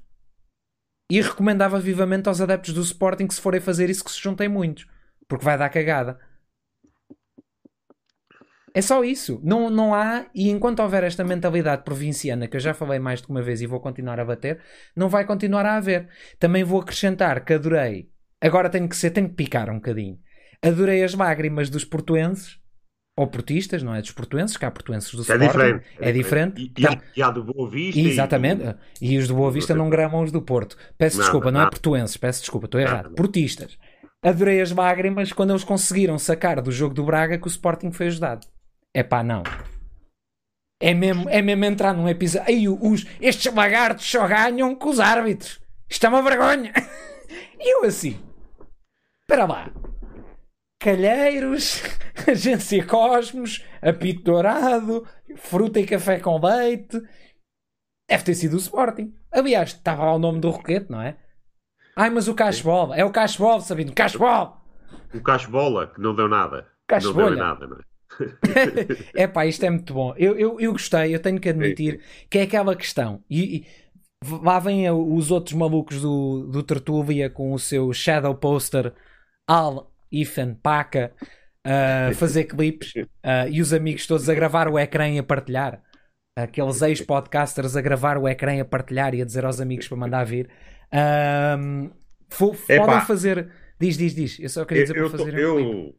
E recomendava vivamente aos adeptos do Sporting que se forem fazer isso que se juntem muitos, porque vai dar cagada. É só isso. Não, não há, e enquanto houver esta mentalidade provinciana, que eu já falei mais de uma vez e vou continuar a bater, não vai continuar a haver. Também vou acrescentar que adorei, agora tenho que ser, tenho que picar um bocadinho. Adorei as lágrimas dos portuenses, ou portistas, não é dos portuenses, que há portuenses do é Sporting. Diferente, é, é diferente. E, e, há, e há do Boa Vista. Exatamente. E, e os do Boa Vista não gramam os do Porto. Peço desculpa, não é portuenses, peço desculpa, estou errado. Portistas. Adorei as lágrimas quando eles conseguiram sacar do jogo do Braga que o Sporting foi ajudado. É pá, não. É mesmo, é mesmo entrar num episódio. Aí os, estes lagartos só ganham com os árbitros. Isto é uma vergonha. E eu assim. Espera lá. Calheiros, Agência Cosmos, Apito Dourado, Fruta e Café com Leite. Deve ter sido o Sporting. Aliás, estava lá o nome do Roquete, não é? Ai, mas o Cashball. É o Cashball, Sabino. Cashball! O Cashbola, que não deu nada. Não deu nada, não é? é pá, isto é muito bom. Eu, eu, eu gostei, eu tenho que admitir que é aquela questão. E, e lá vêm os outros malucos do, do Tertúlia com o seu shadow poster Al Ethan Paca a fazer clipes e os amigos todos a gravar o ecrã e a partilhar. Aqueles ex-podcasters a gravar o ecrã e a partilhar e a dizer aos amigos para mandar vir. Um, podem fazer. Diz, diz, diz. Eu só queria dizer eu, para fazer. Eu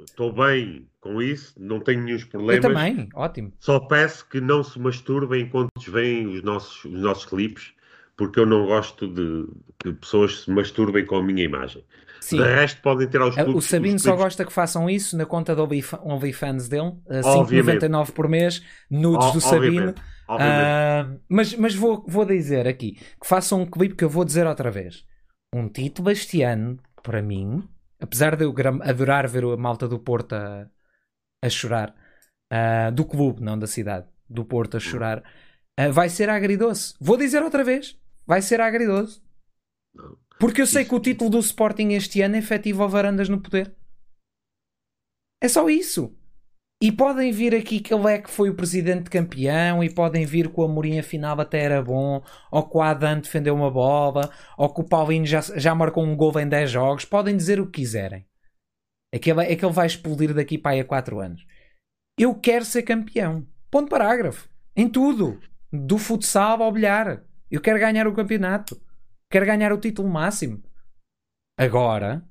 estou bem com isso, não tenho nenhum problemas. Eu também, ótimo. Só peço que não se masturbem enquanto veem os nossos, os nossos clipes, porque eu não gosto de que pessoas se masturbem com a minha imagem. Sim. De resto, podem ter aos clubes. O Sabino só gosta que façam isso na conta do OnlyFans dele, 5,99 por mês, nudes do Sabino. Uh, mas mas vou, vou dizer aqui que façam um clipe que eu vou dizer outra vez. Um título este ano, para mim, apesar de eu adorar ver a malta do Porto a, a chorar, uh, do clube, não da cidade, do Porto a chorar, uh, vai ser agridoce. Vou dizer outra vez, vai ser agridoce. Porque eu sei que o título do Sporting este ano é efetivo ao Varandas no poder. É só isso. E podem vir aqui que ele é que foi o presidente campeão, e podem vir que o Amorim afinal até era bom, ou que o Adam defendeu uma bola, ou que o Paulinho já, já marcou um gol em 10 jogos. Podem dizer o que quiserem. É que, ele, é que ele vai explodir daqui para aí a 4 anos. Eu quero ser campeão. Ponto parágrafo. Em tudo. Do futsal ao bilhar. Eu quero ganhar o campeonato. Quero ganhar o título máximo. Agora,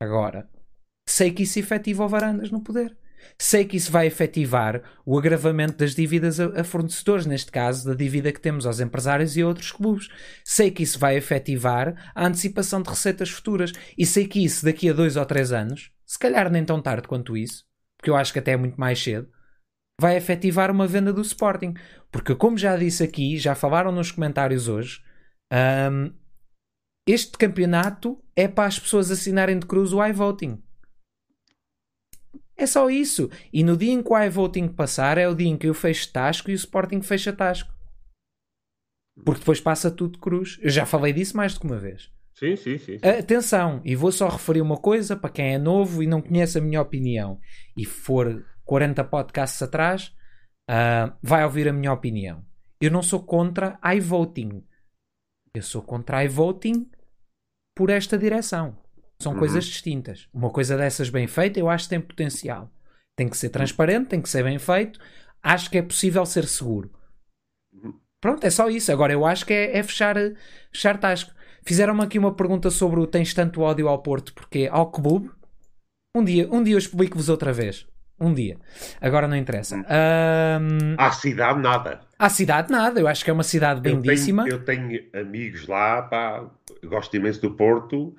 agora, sei que isso efetiva o Varandas no poder. Sei que isso vai efetivar o agravamento das dívidas a, a, fornecedores, neste caso, da dívida que temos aos empresários e a outros clubes. Sei que isso vai efetivar a antecipação de receitas futuras. E sei que isso, daqui a dois ou três anos, se calhar nem tão tarde quanto isso, porque eu acho que até é muito mais cedo, vai efetivar uma venda do Sporting. Porque, como já disse aqui, já falaram nos comentários hoje, um, este campeonato é para as pessoas assinarem de cruz o iVoting. É só isso. E no dia em que o iVoting passar, é o dia em que eu fecho Tasco e o Sporting fecha Tasco. Porque depois passa tudo de cruz. Eu já falei disso mais do que uma vez. Sim, sim, sim. sim. Atenção, e vou só referir uma coisa para quem é novo e não conhece a minha opinião e for 40 podcasts atrás, uh, vai ouvir a minha opinião. Eu não sou contra iVoting. Eu sou contra iVoting por esta direção. São uhum. coisas distintas. Uma coisa dessas bem feita, eu acho que tem potencial. Tem que ser transparente, tem que ser bem feito. Acho que é possível ser seguro. Pronto, é só isso. Agora eu acho que é, é fechar, fechar tasco. Fizeram-me aqui uma pergunta sobre o tens tanto ódio ao Porto porque ao clube. Um dia, um dia eu explico-vos outra vez. Um dia. Agora não interessa. Um... À cidade, nada. À cidade, nada. Eu acho que é uma cidade lindíssima. Eu tenho, eu tenho amigos lá, pá, gosto imenso do Porto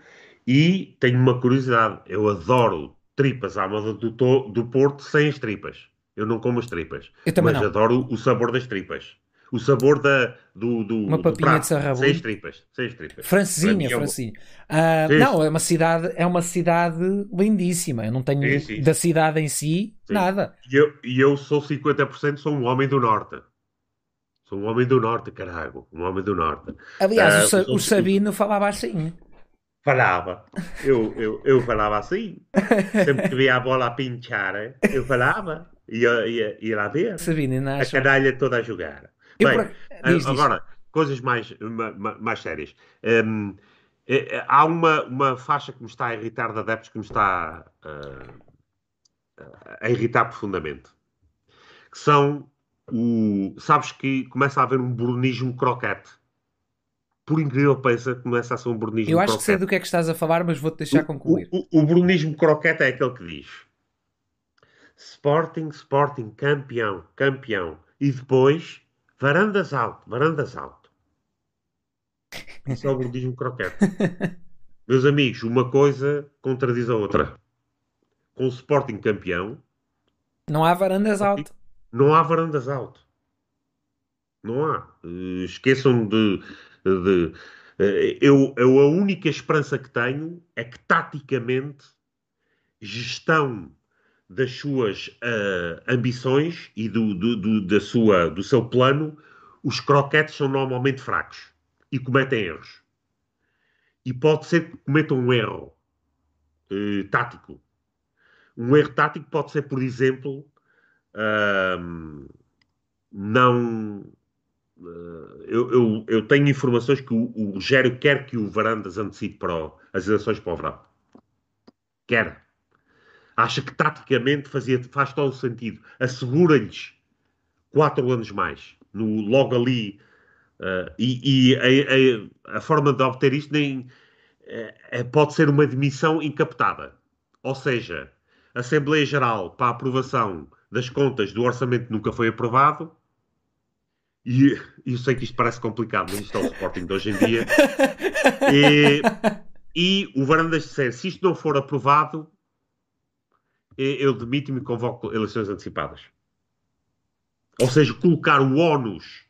e tenho uma curiosidade. Eu adoro tripas à moda do, do Porto sem as tripas. Eu não como as tripas. Eu também mas não. adoro o sabor das tripas o sabor da, do, do, uma papinha de. Seis tripas. Seis tripas. Francesinha, é Francesinha. Uh, não, é uma cidade, é uma cidade lindíssima. Eu não tenho sim, sim. da cidade em si sim. nada. E eu, e eu sou 50%, sou um homem do norte. Sou um homem do norte, caralho. Um homem do norte. Aliás, uh, o, o Sabino falava assim. Falava. Eu, eu, eu falava assim. Sempre que via a bola a pinchar, eu falava. Ia, ia, ia lá ver. Sabino, a canalha toda a jogar. Bem, por... diz, agora, diz. coisas mais, mais sérias. Um, é, é, há uma, uma faixa que me está a irritar de adeptos que me está uh, a irritar profundamente. Que são o. Sabes que começa a haver um brunismo croquete. Por incrível que pareça, começa a ser um brunismo Eu acho croquete. que sei do que é que estás a falar, mas vou-te deixar concluir. O, o, o brunismo croquete é aquele que diz Sporting, Sporting, campeão, campeão. E depois Varandas alto, varandas alto. Isso é o budismo croquete. Meus amigos, uma coisa contradiz a outra. Com o Sporting campeão. Não há varandas alto. Não há varandas alto. Não há. Uh, esqueçam de. de uh, eu, eu, a única esperança que tenho é que, taticamente, gestão das suas uh, ambições e do, do, do, da sua, do seu plano, os croquetes são normalmente fracos e cometem erros. E pode ser que cometam um erro uh, tático. Um erro tático pode ser, por exemplo, uh, não. Uh, eu, eu, eu, tenho informações que o, o Rogério quer que o Varandas antecipe para o, as eleições para o verão. Quer acha que taticamente fazia, faz todo o sentido. Assegura-lhes quatro anos mais, no, logo ali. Uh, e, e a, a, a, forma de obter isto nem, é, pode ser uma demissão encapetada. Ou seja, a Assembleia Geral para a aprovação das contas do orçamento nunca foi aprovado. E eu sei que isto parece complicado, mas isto é o Sporting de hoje em dia. E, e o Varandas disser, se isto não for aprovado, eu demito-me e convoco eleições antecipadas. Ou seja, colocar o ónus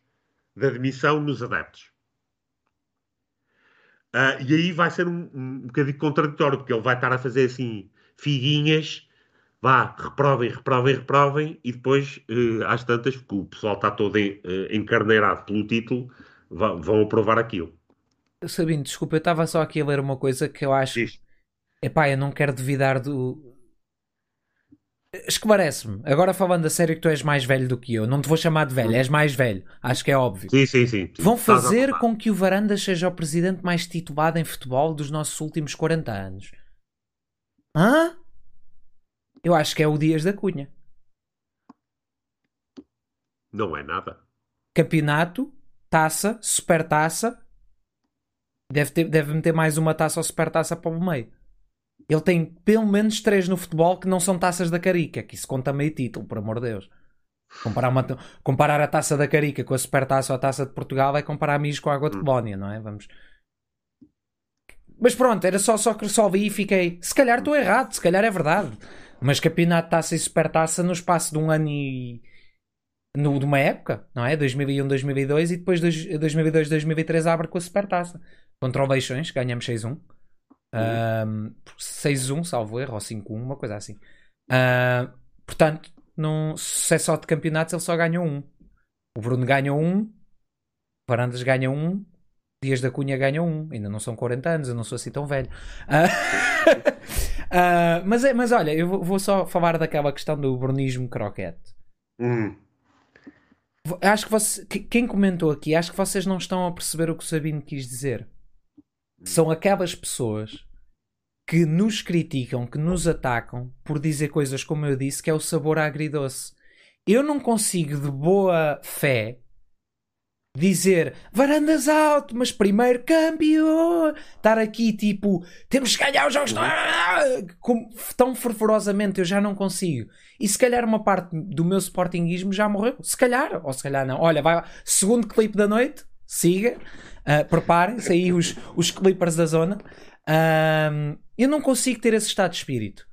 da demissão nos adeptos. Uh, e aí vai ser um, um, bocadinho contraditório, porque ele vai estar a fazer assim figuinhas, vá, reprovem, reprovem, reprovem, e depois, uh, às tantas, porque o pessoal está todo en, uh, encarneirado pelo título, vão aprovar aquilo. Sabino, desculpa, eu estava só aqui a ler uma coisa que eu acho. Diz. Epá, eu não quero duvidar do, Esclarece-me. Agora falando a sério que tu és mais velho do que eu. Não te vou chamar de velho, és mais velho. Acho que é óbvio. Sim, sim, sim. Vão fazer com que o Varandas seja o presidente mais titulado em futebol dos nossos últimos 40 anos. Hã? Eu acho que é o Dias da Cunha. Não é nada. Campeonato, taça, supertaça. Deve, ter, deve meter mais uma taça ou supertaça para o meio. Ele tem pelo menos três no futebol que não são taças da Carica, que isso conta meio título, por amor de Deus. Comparar, uma, comparar a taça da Carica com a supertaça ou a taça de Portugal é comparar amigos com a água de colónia, não é? Vamos. Mas pronto, era só, só que só vi e fiquei. Se calhar estou errado, se calhar é verdade. Mas campeonato taça e supertaça no espaço de um ano e. No, de uma época, não é? 2001, 2002 e depois 2002, 2003 abre com a supertaça. contra o Leixões, ganhamos 6-1. Um, 6-1, salvo erro, ou 5-1, uma coisa assim. Uh, portanto, num sucesso de campeonatos, ele só ganhou um. O Bruno ganhou um, Parandas ganha um, Dias da Cunha ganha um. Ainda não são 40 anos, eu não sou assim tão velho. Uh, uh, mas, é, mas olha, eu vou só falar daquela questão do brunismo croquete. Hum. Acho que você, quem comentou aqui, acho que vocês não estão a perceber o que o Sabino quis dizer. São aquelas pessoas que nos criticam, que nos atacam por dizer coisas como eu disse, que é o sabor agridoce. Eu não consigo de boa fé dizer varandas alto, mas primeiro câmbio. Estar aqui tipo, temos que ganhar os jogos como, tão fervorosamente, eu já não consigo. E se calhar uma parte do meu sportinguismo já morreu. Se calhar, ou se calhar não. Olha, vai lá. Segundo clipe da noite, siga, uh, preparem-se aí os, os clippers da zona. Uh, eu não consigo ter esse estado de espírito.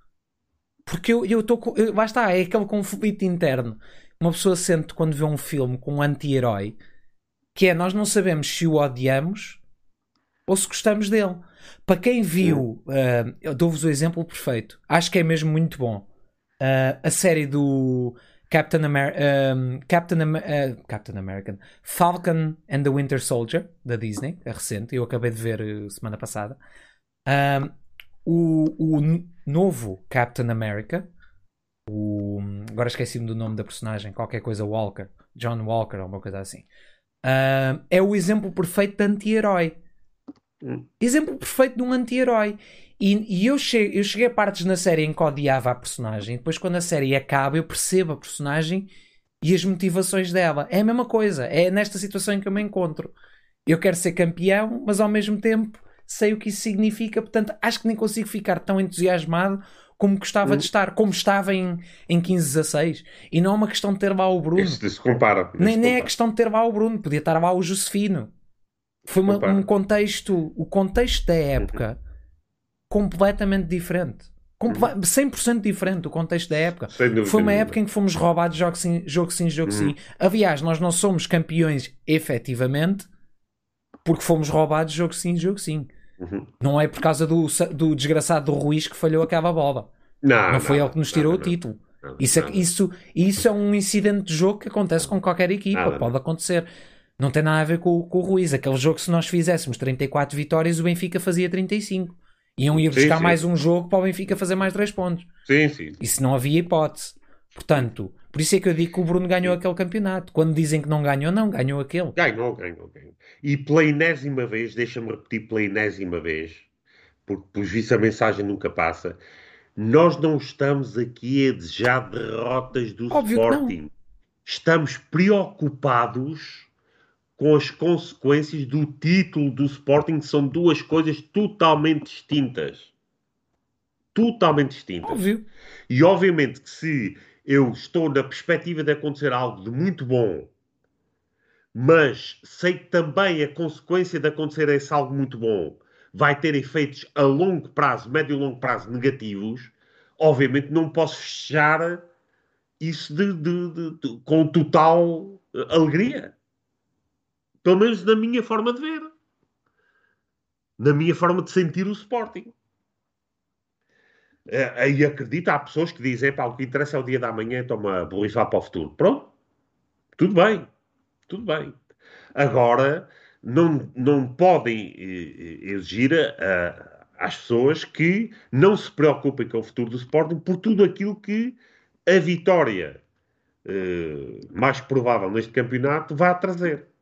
Porque eu estou. Lá está, é aquele conflito interno. Uma pessoa sente quando vê um filme com um anti-herói que é nós não sabemos se o odiamos ou se gostamos dele. Para quem viu, uh, eu dou-vos o exemplo perfeito. Acho que é mesmo muito bom. Uh, a série do Captain, Amer um, Captain, uh, Captain American Falcon and the Winter Soldier da Disney, a recente, eu acabei de ver uh, semana passada. o, o novo Captain America, o, agora esqueci-me do nome da personagem, qualquer coisa Walker, John Walker ou uma coisa assim. Uh, é o exemplo perfeito de anti-herói. Hum. Exemplo perfeito de um anti-herói. E, e eu, cheguei, eu cheguei a partes na série em que odiava a personagem. Depois, quando a série acaba, eu percebo a personagem e as motivações dela. É a mesma coisa. É nesta situação em que eu me encontro. Eu quero ser campeão, mas ao mesmo tempo sei o que isso significa. Portanto, acho que nem consigo ficar tão entusiasmado como gostava de hum. estar, como estava em, em 15, 16. E não é uma questão de ter lá o Bruno. Isso, isso compara. Isso nem, nem é questão de ter lá o Bruno, podia estar lá o Josefino. Foi uma, um contexto, o contexto da época uhum. Completamente diferente. Comple 100% uhum. diferente o contexto da época. Foi uma época em que fomos roubados jogo sim, jogo sim, jogo uhum. sim. Aliás, nós não somos campeões efetivamente porque fomos roubados jogo sim, jogo sim. Uhum. Não é por causa do, do desgraçado do Ruiz que falhou aquela bola. Não, não foi não, ele que nos tirou não, o título. isso, é, isso, isso é um incidente de jogo que acontece com qualquer equipa. Pode acontecer. Não tem nada a ver com, com o Ruiz. Aquele jogo, se nós fizéssemos 34 vitórias, o Benfica fazia 35. Iam ir buscar sim, sim. mais um jogo para o Benfica fazer mais 3 pontos. Sim, sim. Isso não havia hipótese. Portanto, por isso é que eu digo que o Bruno ganhou aquele campeonato. Quando dizem que não ganhou, não, ganhou aquele. Ganhou, ganhou, ganhou. E pela enésima vez, deixa-me repetir pela enésima vez, porque por visto a mensagem nunca passa, nós não estamos aqui a desejar derrotas do Óbvio Sporting. Estamos preocupados com as consequências do título do Sporting, são duas coisas totalmente distintas. Totalmente distintas. Óbvio. E obviamente que se eu estou na perspectiva de acontecer algo de muito bom, mas sei que também a consequência de acontecer esse algo muito bom vai ter efeitos a longo prazo, médio e longo prazo negativos, obviamente não posso fechar isso de, de, de, com total eh, alegria. Pelo menos na minha forma de ver. Na minha forma de sentir o Sporting. Eh, aí acredito, há pessoas que dizem, pá, o que interessa é o dia da manhã, toma borrifar para o futuro. Pronto, tudo bem, tudo bem. Agora, não, não podem eh, exigir a, às pessoas que não se preocupem com o futuro do Sporting por tudo aquilo que a vitória eh, mais provável neste campeonato vai trazer.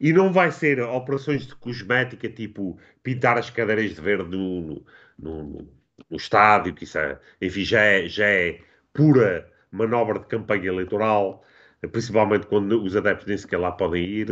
E não vai ser operações de cosmética, tipo pintar as cadeiras de verde no, no, no no estádio, que isso é, enfim, já é, já é pura manobra de campanha eleitoral, principalmente quando os adeptos nem sequer lá podem ir.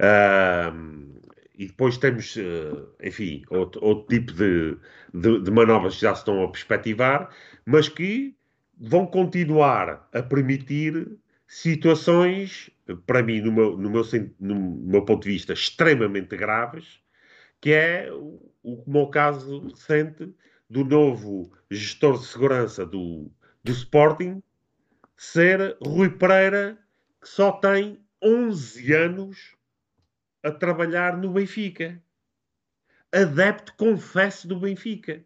Uh, e depois temos, uh, enfim, outro, outro tipo de, de, de, manobras que já se estão a perspectivar, mas que vão continuar a permitir situações, para mim, no meu, no meu, no meu ponto de vista, extremamente graves, que é o, o meu caso recente do novo gestor de segurança do, do Sporting ser Rui Pereira, que só tem 11 anos a trabalhar no Benfica. adepto, confesso, do Benfica.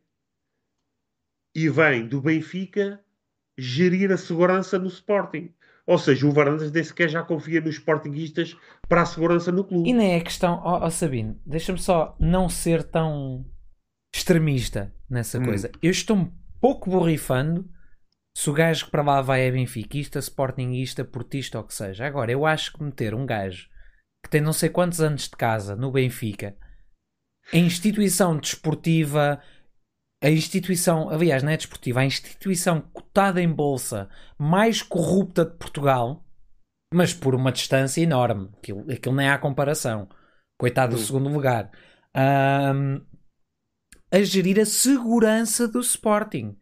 E vem do Benfica gerir a segurança no Sporting. Ou seja, o Varandas nem sequer já confia nos Sportingistas para a segurança no clube. E nem é questão, ó oh, Sabino, deixa-me só não ser tão extremista nessa hum. coisa. Eu estou um pouco borrifando se o gajo que para lá vai é benfiquista, sportingista, portista ou que seja. Agora, eu acho que meter um gajo que tem não sei quantos anos de casa no Benfica, a instituição desportiva, a instituição, aliás, não é desportiva, a instituição cotada em bolsa mais corrupta de Portugal, mas por uma distância enorme. Aquilo, aquilo nem há comparação. Coitado do segundo lugar. Um, a gerir a segurança do Sporting.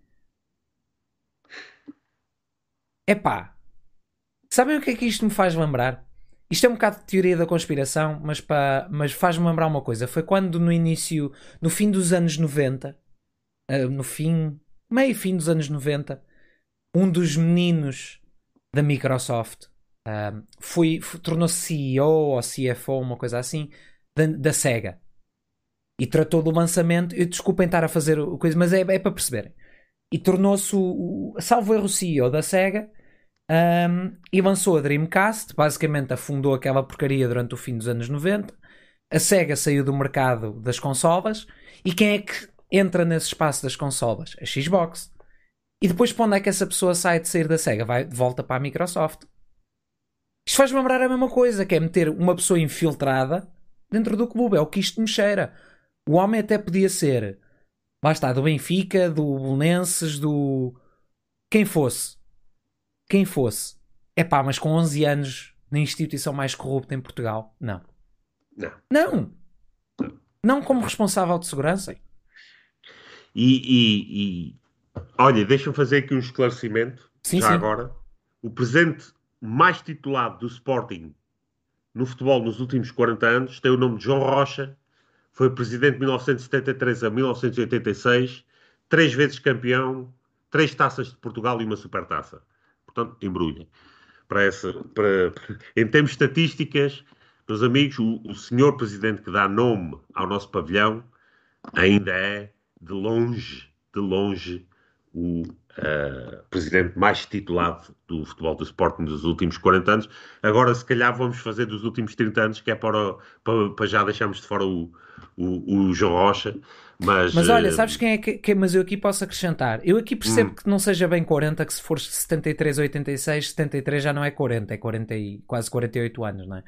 Epá, sabem o que é que isto me faz lembrar? Isto é um bocado de teoria da conspiração, mas, mas faz-me lembrar uma coisa. Foi quando no início, no fim dos anos 90, uh, no fim, meio fim dos anos 90, um dos meninos da Microsoft uh, foi, foi tornou-se CEO ou CFO, uma coisa assim, da, da SEGA. E tratou do lançamento. Eu, desculpem estar a fazer o coisa, mas é, é para perceberem. E tornou-se o, o salvo erro CEO da SEGA um, e lançou a Dreamcast. Basicamente afundou aquela porcaria durante o fim dos anos 90. A SEGA saiu do mercado das consolas. E quem é que entra nesse espaço das consolas? A Xbox. E depois para onde é que essa pessoa sai de sair da SEGA? Vai de volta para a Microsoft. Isto faz lembrar a mesma coisa, que é meter uma pessoa infiltrada dentro do clube. É o que isto me cheira. O homem até podia ser, lá está, do Benfica, do Belenenses, do. quem fosse. Quem fosse. É pá, mas com 11 anos na instituição mais corrupta em Portugal? Não. Não. Não. Não como responsável de segurança. E, e, e olha, deixa-me fazer aqui um esclarecimento. Sim, já sim. agora. O presente mais titulado do Sporting no futebol nos últimos 40 anos tem o nome de João Rocha. Foi presidente de 1973 a 1986, três vezes campeão, três taças de Portugal e uma supertaça. Portanto, embrulhem. Para essa, para, em termos de estatísticas, meus amigos, o, o senhor presidente que dá nome ao nosso pavilhão ainda é de longe, de longe, o uh, presidente mais titulado do futebol do Sporting dos últimos 40 anos. Agora, se calhar, vamos fazer dos últimos 30 anos, que é para, para, para já deixarmos de fora o, o, o João Rocha. Mas, mas olha, uh, sabes quem é que, que, Mas eu aqui posso acrescentar. Eu aqui percebo hum. que não seja bem 40, que se for 73 ou 86, 73 já não é 40, é 40 e, quase 48 anos, não é?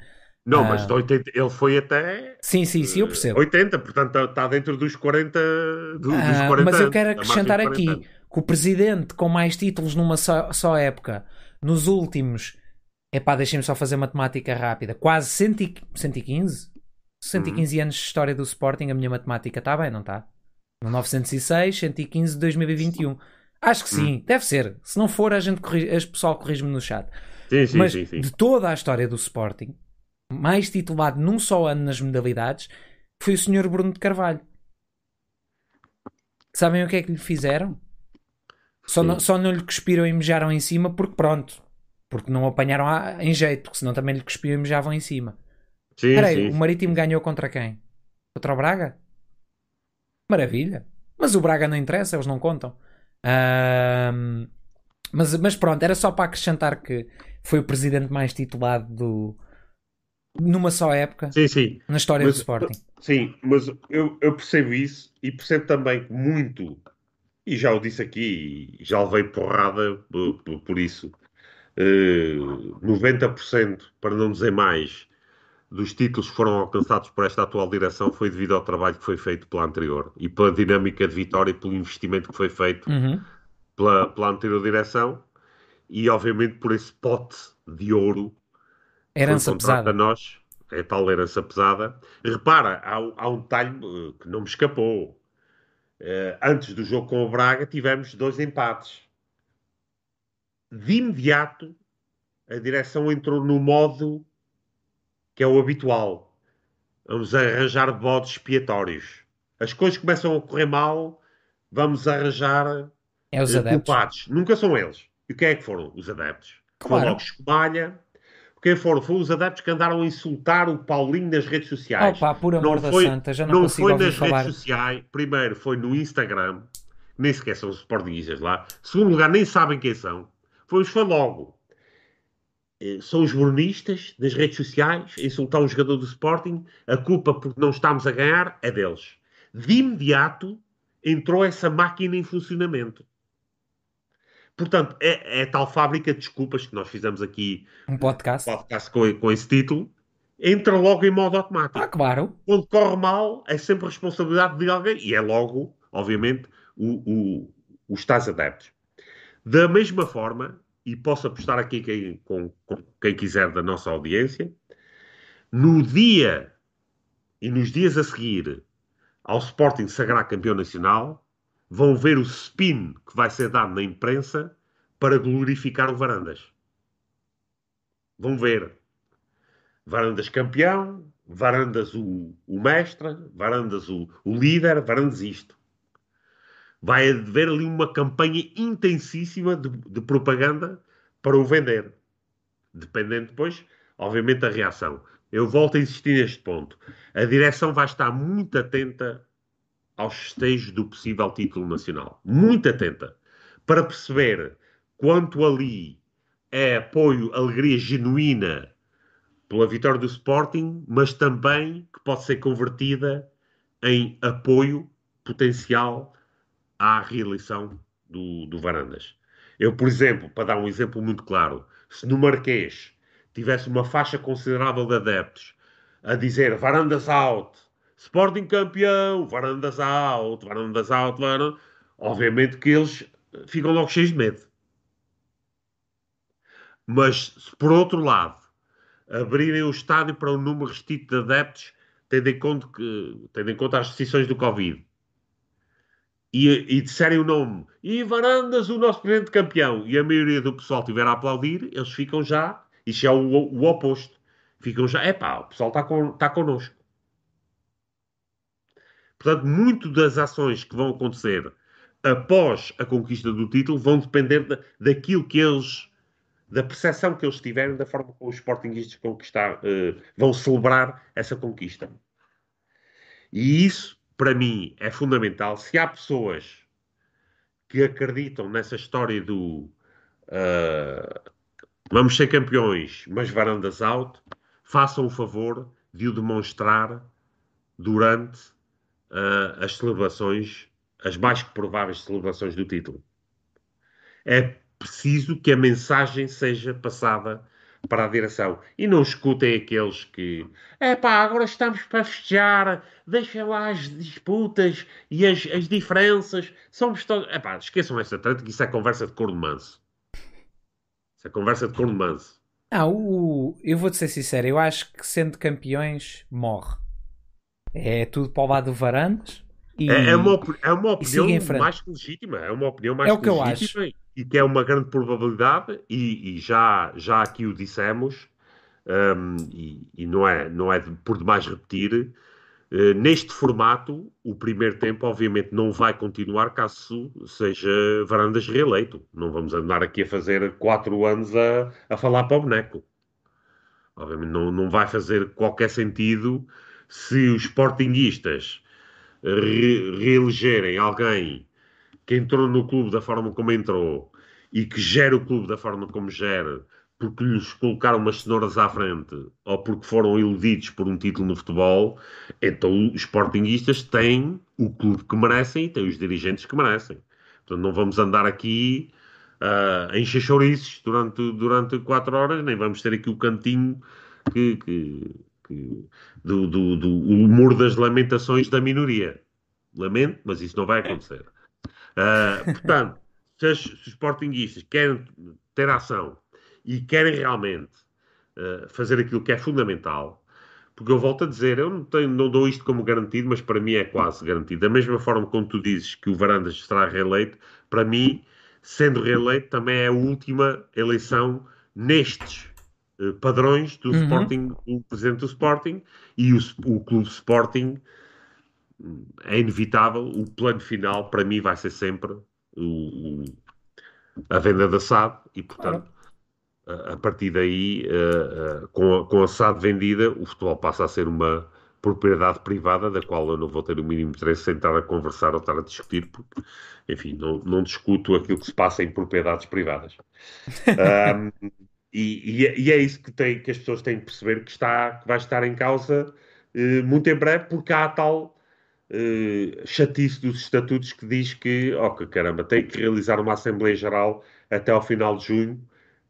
Não, mas de 80, ele foi até. Sim, sim, sim, eu percebo. 80, portanto está dentro dos 40. Do, ah, dos 40 mas eu quero acrescentar aqui que o presidente com mais títulos numa só, só época, nos últimos. Epá, deixem-me só fazer matemática rápida. Quase 115? 115 uhum. anos de história do Sporting, a minha matemática está bem, não está? 1906, 115 de 2021. Acho que sim, uhum. deve ser. Se não for, a gente corrige, a pessoal corrige-me no chat. Sim, sim, Mas sim, sim. de toda a história do Sporting, mais titulado num só ano nas modalidades, foi o Sr. Bruno de Carvalho. Sabem o que é que lhe fizeram? Só não, só não lhe cuspiram e mejaram em cima porque pronto. Porque não apanharam a, em jeito, senão também lhe cuspiam e mejavam em cima. Sim, Peraí, sim, o Marítimo ganhou contra quem? Contra o Braga? Maravilha. Mas o Braga não interessa, eles não contam. Mas, mas pronto, era só para acrescentar que foi o presidente mais titulado do, numa só época sim, sim. na história mas, do Sporting. Sim, mas eu, eu, percebo isso e percebo também muito, e já o disse aqui, já levei porrada por, por, por isso, uh, 90%, para não dizer mais, dos títulos que foram alcançados por esta atual direção foi devido ao trabalho que foi feito pela anterior e pela dinâmica de vitória e pelo investimento que foi feito uhum. pela, pela anterior direção e, obviamente, por esse pote de ouro Herança pesada. Nós, é tal herança pesada. Repara, há, há um detalhe eh, que não me escapou. Uh, antes do jogo com o Braga, tivemos dois empates. De imediato, a direção entrou no modo que é o habitual. Vamos arranjar bodes expiatórios. As coisas começam a correr mal, vamos arranjar é os adeptos. culpados. Nunca são eles. E o que é que foram os adeptos? Claro. Foi logo escobalha, Quem foram? Foram os adeptos que andaram a insultar o Paulinho nas redes sociais. Opa, por amor não da foi, santa, já não, não foi nas falar. redes sociais. Primeiro foi no Instagram. Nem sequer são os sportinguistas lá. Segundo lugar, nem sabem quem são. Foi, foi logo. Eh, São os brunistas das redes sociais insultar um jogador do Sporting. A culpa porque não estamos a ganhar é deles. De imediato entrou essa máquina em funcionamento. Portanto, é, é tal fábrica de desculpas que nós fizemos aqui Um podcast. podcast com, com esse título, entra logo em modo automático. Ah, claro. Quando corre mal, é sempre responsabilidade de alguém e é logo, obviamente, o, o, os tais adeptos. Da mesma forma, e posso apostar aqui quem, com, com quem quiser da nossa audiência, no dia e nos dias a seguir ao Sporting sagrar campeão nacional, vão ver o spin que vai ser dado na imprensa para glorificar o Varandas. Vão ver. Varandas campeão, Varandas o, o mestre, Varandas o, o líder, Varandas isto. Vai haver ali uma campanha intensíssima de, de propaganda para o vender. Dependendo depois, obviamente, da reação. Eu volto a insistir neste ponto. A direção vai estar muito atenta aos festejos do possível título nacional. Muito atenta. Para perceber quanto ali é apoio, alegria genuína pela vitória do Sporting, mas também que pode ser convertida em apoio potencial à reeleição do, do Varandas. Eu, por exemplo, para dar um exemplo muito claro, se no Marquês tivesse uma faixa considerável de adeptos a dizer Varandas out, Sporting campeão, Varandas out, Varandas out, Varandas... obviamente que eles ficam logo cheios de medo. Mas, se por outro lado, abrirem o estádio para um número restrito de adeptos, tendo em conta, que, tendo em conta as decisões do Covid, e, e disserem o nome, e Varandas, o nosso presidente campeão, e a maioria do pessoal estiver a aplaudir, eles ficam já, isso é o, o oposto, ficam já, é pá, o pessoal está con, tá connosco. Portanto, muito das ações que vão acontecer após a conquista do título vão depender da, daquilo que eles, da percepção que eles tiverem, da forma como os sportinguistas conquistar, eh, vão celebrar essa conquista. E isso, para mim, é fundamental. Se há pessoas que acreditam nessa história do eh, vamos ser campeões, mas varandas out, façam o favor de o demonstrar durante uh, as celebrações, as mais prováveis celebrações do título. É preciso que a mensagem seja passada para a direção. E não escutem aqueles que, é pá, agora estamos para festejar, deixem lá as disputas e as, as diferenças, somos todos. É pá, esqueçam essa treta que isso é conversa de corno manso. Isso é conversa de corno manso. Não, o, eu vou-te ser sincero, eu acho que sendo campeões, morre. É tudo para o lado do Varandas. E... É, é, uma, é uma opinião mais que legítima. É uma opinião mais É o que eu legítima e que é uma grande probabilidade, e, e já, já aqui o dissemos, hum, e, e não é, não é por demais repetir. eh, neste formato, o primeiro tempo, obviamente, não vai continuar caso seja Varandas reeleito. Não vamos andar aqui a fazer quatro anos a, a falar para o boneco. Obviamente, não, não vai fazer qualquer sentido se os sportinguistas re- reelegerem alguém que entrou no clube da forma como entrou e que gera o clube da forma como gera, porque lhes colocaram umas cenouras à frente ou porque foram iludidos por um título no futebol, então os sportinguistas têm o clube que merecem e têm os dirigentes que merecem. Portanto, não vamos andar aqui ah, a encher chouriços durante, durante quatro horas, nem vamos ter aqui o cantinho que, que- que- do, do, do humor das lamentações da minoria. Lamento, mas isso não vai acontecer. Ah, portanto, se, as- se os sportinguistas querem ter ação e querem realmente ah, fazer aquilo que é fundamental, porque eu volto a dizer, eu não, tenho, não dou isto como garantido, mas para mim é quase garantido. Da mesma forma como tu dizes que o Varandas será reeleito, para mim, sendo reeleito, também é a última eleição nestes padrões do Uhum. Sporting, o presidente do Sporting e o, o clube Sporting é inevitável. O plano final, para mim, vai ser sempre o, o- a venda da SAD e, portanto, a partir daí, uh, uh, com, a, com a SAD vendida, o futebol passa a ser uma propriedade privada, da qual eu não vou ter o mínimo interesse em estar a conversar ou estar a discutir, porque, enfim, não, não discuto aquilo que se passa em propriedades privadas. um, e, e, é, e, é isso que, tem, que as pessoas têm que perceber que, está, que vai estar em causa uh, muito em breve, porque há a tal uh, chatice dos estatutos que diz que, oh que caramba, tem que realizar uma Assembleia Geral até ao final de junho,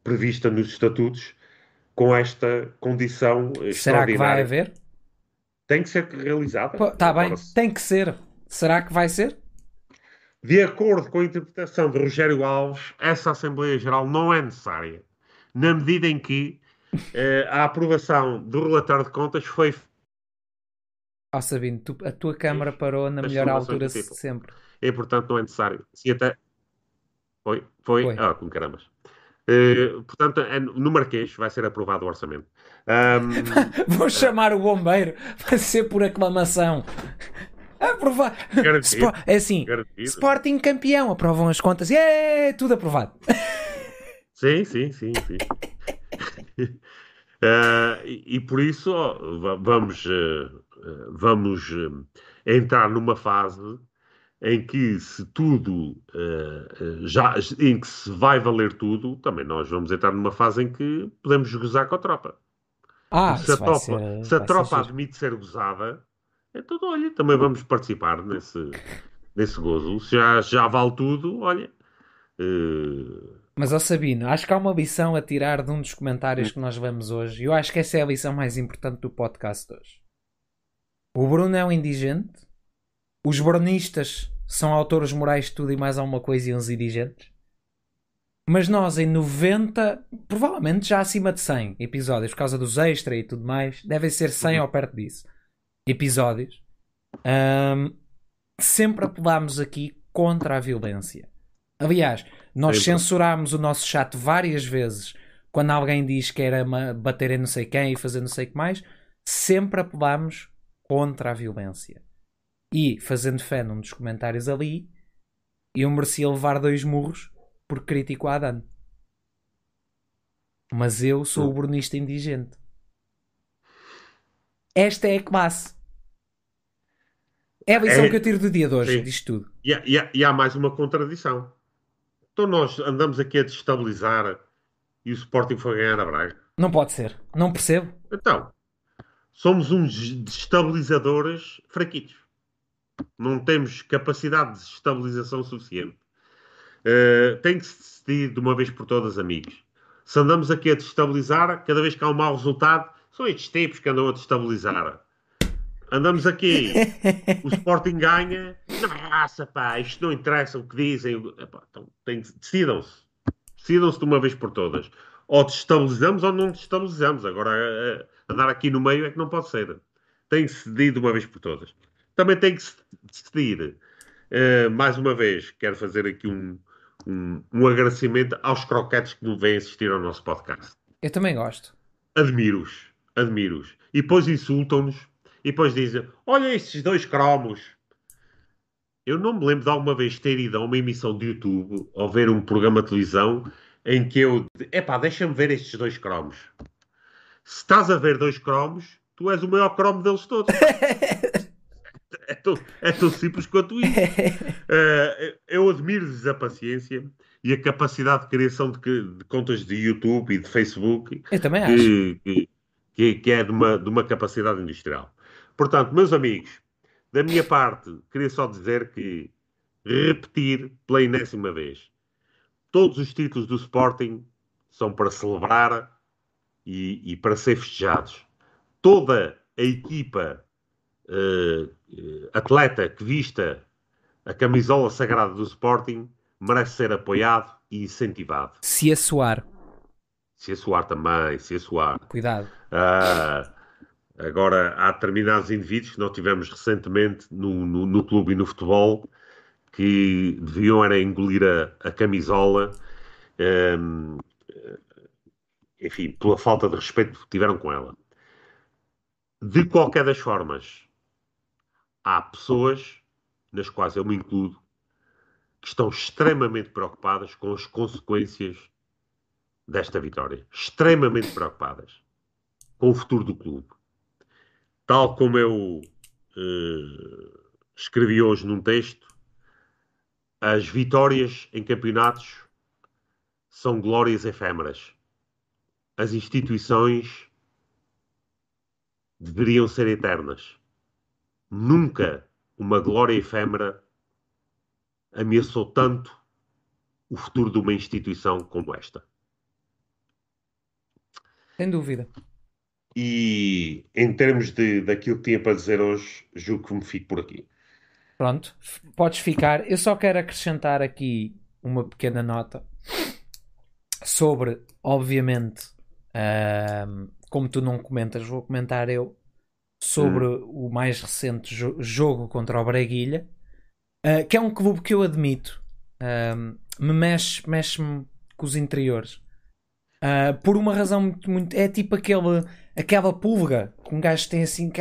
prevista nos estatutos, com esta condição Será que vai haver? Tem que ser realizada. Está bem, tem que ser. Será que vai ser? De acordo com a interpretação de Rogério Alves, essa Assembleia Geral não é necessária, na medida em que eh, a aprovação do relatório de contas foi. Ó oh, Sabino, tu, a tua câmara parou na melhor altura de sempre. E portanto não é necessário. Se até. Foi? Foi? foi. Ah, com caramas. Uh, portanto, é, no Marquês vai ser aprovado o orçamento. Um, Vou chamar o bombeiro, vai ser por aclamação. Aprovado. É assim, Garantido. Sporting campeão, aprovam as contas e é tudo aprovado. Sim, sim, sim, sim. uh, e, e, por isso oh, vamos, uh, vamos uh, entrar numa fase em que se tudo já em que se vai valer tudo, também nós vamos entrar numa fase em que podemos gozar com a tropa. Ah, se a tropa, ser, se a tropa ser admite ser gozada, então olha, também vamos participar nesse, nesse gozo. Se já, já vale tudo, olha. Uh... Mas, ó Sabino, acho que há uma lição a tirar de um dos comentários que nós vemos hoje. E eu acho que essa é a lição mais importante do podcast hoje. O Bruno é um indigente os bronistas são autores morais de tudo e mais alguma coisa e uns indigentes. Mas nós, em 90, provavelmente já acima de 100 episódios, por causa dos extra e tudo mais, devem ser 100 uhum. ou perto disso. Episódios. Um, sempre apelámos aqui contra a violência. Aliás, nós censurámos o nosso chat várias vezes quando alguém diz que era bater em não sei quem e fazer não sei o que mais. Sempre apelámos contra a violência. E, fazendo fé num dos comentários ali, eu merecia levar dois murros por crítico a Adan. Mas eu sou o brunista indigente. Esta é a classe. É a lição é... que eu tiro do dia de hoje, Sim. disto tudo. E há, e, há, e há, mais uma contradição. Então nós andamos aqui a destabilizar e o Sporting foi ganhar a Braga. Não pode ser. Não percebo. Então, somos uns destabilizadores fraquitos não temos capacidade de estabilização suficiente. Uh, tem que se decidir de uma vez por todas, amigos. Se andamos aqui a destabilizar, cada vez que há um mau resultado, são estes tipos que andam a destabilizar. Andamos aqui, o Sporting ganha, nossa pá, isto não interessa o que dizem. Epá, então, decidam-se. Decidam-se de uma vez por todas. Ou destabilizamos ou não destabilizamos. Agora, andar aqui no meio é que não pode ser. Tem que se decidir de uma vez por todas também tem que se decidir. Uh, mais uma vez, quero fazer aqui um, um, um agradecimento aos croquetes que nos vêm assistir ao nosso podcast. Eu também gosto. Admiro-os, admiro-os. E depois insultam-nos e depois dizem: Olha estes dois cromos. Eu não me lembro de alguma vez ter ido a uma emissão de YouTube ou ver um programa de televisão em que eu. Epá, deixa-me ver estes dois cromos. Se estás a ver dois cromos, tu és o maior cromo deles todos. é, tão, é tão simples quanto isso. Uh, eu admiro-lhes a paciência e a capacidade de criação de, de, contas de YouTube e de Facebook. Eu também que, acho. Que, que, que, é de uma, de uma capacidade industrial. Portanto, meus amigos, da minha parte, queria só dizer que repetir pela enésima vez: todos os títulos do Sporting são para celebrar e, e para ser festejados. Toda a equipa uh, atleta que vista a camisola sagrada do Sporting merece ser apoiado e incentivado. Se assoar. Se assoar também, se assoar. Cuidado. Uh, agora, há determinados indivíduos que nós tivemos recentemente no, no, no clube e no futebol que deviam era engolir a, a camisola, um, enfim, pela falta de respeito que tiveram com ela. De qualquer das formas, há pessoas, nas quais eu me incluo, que estão extremamente preocupadas com as consequências desta vitória, extremamente preocupadas com o futuro do clube. Tal como eu uh, escrevi hoje num texto, as vitórias em campeonatos são glórias efêmeras. As instituições deveriam ser eternas. Nunca uma glória efêmera ameaçou tanto o futuro de uma instituição como esta. Sem dúvida. E em termos de, daquilo que tinha para dizer hoje, julgo que me fico por aqui. Pronto, podes ficar. Eu só quero acrescentar aqui uma pequena nota sobre, obviamente, uh, como tu não comentas, vou comentar eu sobre hum. o mais recente jo jogo contra o Braguilha, uh, que é um clube que eu admito, uh, me mexe, mexe-me com os interiores. Uh, por uma razão muito, muito. É tipo aquele, aquela pulga que um gajo tem assim.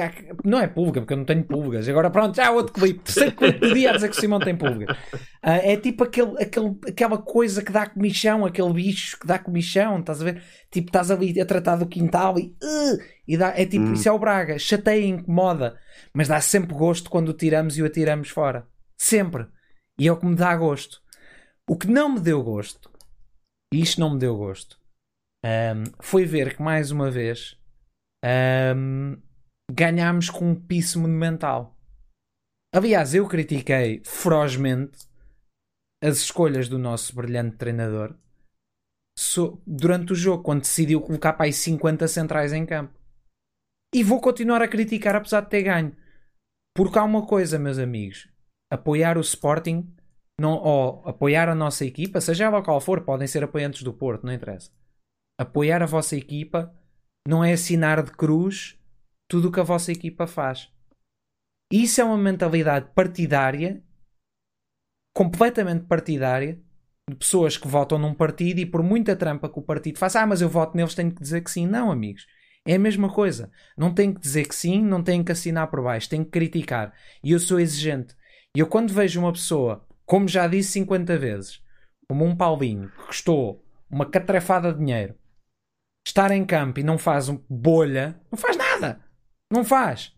Não é pulga, porque eu não tenho pulgas. Agora pronto, já há outro clipe. Terceiro clipe do dia a dizer que o Simão tem pulga. Uh, é tipo aquele, aquele, aquela coisa que dá comichão, aquele bicho que dá comichão, estás a ver? Tipo, estás ali a tratar do quintal e. Uh, e dá, é tipo, hum. isso é o Braga. Chateia, incomoda. Mas dá sempre gosto quando o tiramos e o atiramos fora. Sempre. E é o que me dá gosto. O que não me deu gosto, e isto não me deu gosto, um, foi ver que mais uma vez um, ganhámos com um piso monumental. Aliás, eu critiquei ferozmente as escolhas do nosso brilhante treinador so, durante o jogo, quando decidiu colocar para aí 50 centrais em campo. E vou continuar a criticar, apesar de ter ganho. Porque há uma coisa, meus amigos: apoiar o Sporting não, ou apoiar a nossa equipa, seja ela qual for, podem ser apoiantes do Porto, não interessa apoiar a vossa equipa não é assinar de cruz tudo o que a vossa equipa faz. Isso é uma mentalidade partidária, completamente partidária, de pessoas que votam num partido e por muita trampa que o partido faça, ah, mas eu voto neles, tenho que dizer que sim. Não, amigos. É a mesma coisa. Não tenho que dizer que sim, não tenho que assinar por baixo, tenho que criticar. E eu sou exigente. E eu, quando vejo uma pessoa, como já disse 50 vezes, como um Paulinho, que custou uma catrafada de dinheiro, estar em campo e não faz um bolha, não faz nada. Não faz.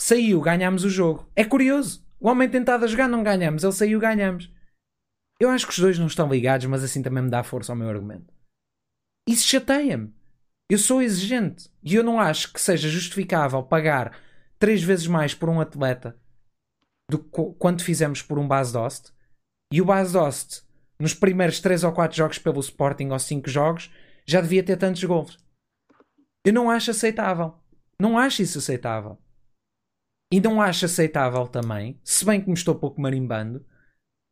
Saiu, ganhamos o jogo. É curioso. O homem tentado a jogar, não ganhamos. Ele saiu, ganhamos. Eu acho que os dois não estão ligados, mas assim também me dá força ao meu argumento. Isso chateia-me. Eu sou exigente e eu não acho que seja justificável pagar três vezes mais por um atleta do que quanto fizemos por um base Dost. E o base Dost, nos primeiros três ou quatro jogos pelo Sporting, ou cinco jogos, já devia ter tantos gols. Eu não acho aceitável. Não acho isso aceitável. E não acho aceitável também, se bem que me estou pouco marimbando,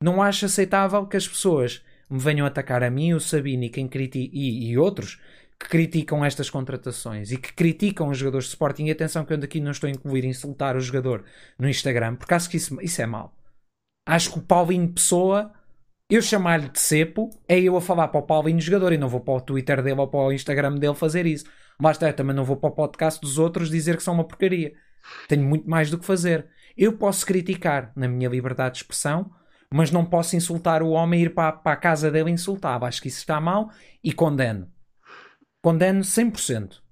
não acho aceitável que as pessoas me venham atacar a mim, o Sabino e, quem criti e, e outros que criticam estas contratações e que criticam os jogadores de Sporting. E atenção que eu daqui não estou a incluir insultar o jogador no Instagram, porque acho que isso, isso é mau. Acho que o Paulinho Pessoa eu chamar-lhe de cepo é eu a falar para o Paulinho jogador e não vou para o Twitter dele ou para o Instagram dele fazer isso. Basta, é, também não vou para o podcast dos outros dizer que são uma porcaria. Tenho muito mais do que fazer. Eu posso criticar na minha liberdade de expressão, mas não posso insultar o homem e ir para, para a casa dele insultar. Acho que isso está mal e condeno. Condeno 100%.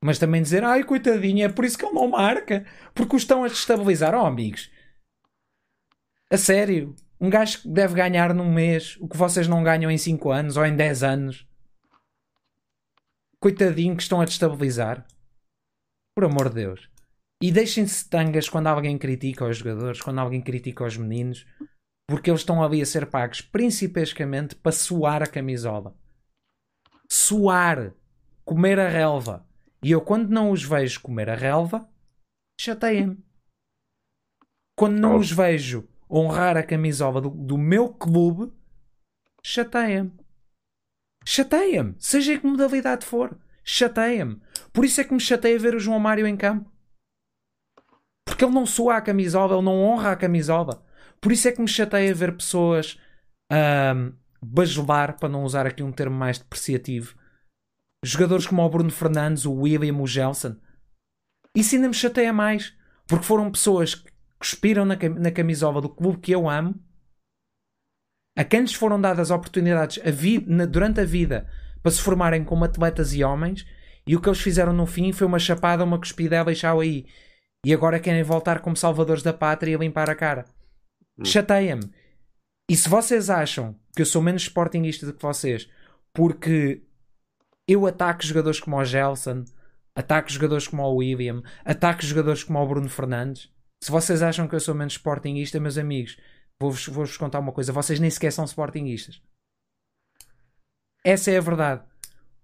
Mas também dizer, ai coitadinho, é por isso que ele não marca, porque o estão a destabilizar. Oh, amigos, a sério, um gajo que deve ganhar num mês o que vocês não ganham em 5 anos ou em 10 anos. Coitadinho que estão a destabilizar. Por amor de Deus. E deixem-se tangas quando alguém critica os jogadores, quando alguém critica os meninos, porque eles estão ali a ser pagos principescamente para suar a camisola. Suar. Comer a relva. E eu, quando não os vejo comer a relva, chateia-me. Quando não os vejo honrar a camisola do, do meu clube, chateia-me. Chateia-me. Seja em que modalidade for. Chateia-me. Por isso é que me chateia ver o João Mário em campo. Porque ele não soa a camisola, ele não honra a camisola. Por isso é que me chateia ver pessoas um, bajular, para não usar aqui um termo mais depreciativo, jogadores como o Bruno Fernandes, o William, o Gelson. Isso ainda me chateia mais. Porque foram pessoas que cuspiram na, na camisola do clube que eu amo, a quem lhes foram dadas oportunidades a vi, na, durante a vida para se formarem como atletas e homens. E o que eles fizeram no fim foi uma chapada, uma cuspida, deixar aí. E agora querem voltar como salvadores da pátria e limpar a cara. Hum. Chateia-me. E se vocês acham que eu sou menos sportinguista do que vocês porque eu ataco jogadores como o Gelson, ataco jogadores como o William, ataco jogadores como o Bruno Fernandes, se vocês acham que eu sou menos sportinguista, meus amigos, vou-vos vou contar uma coisa: vocês nem sequer são sportinguistas. Essa é a verdade.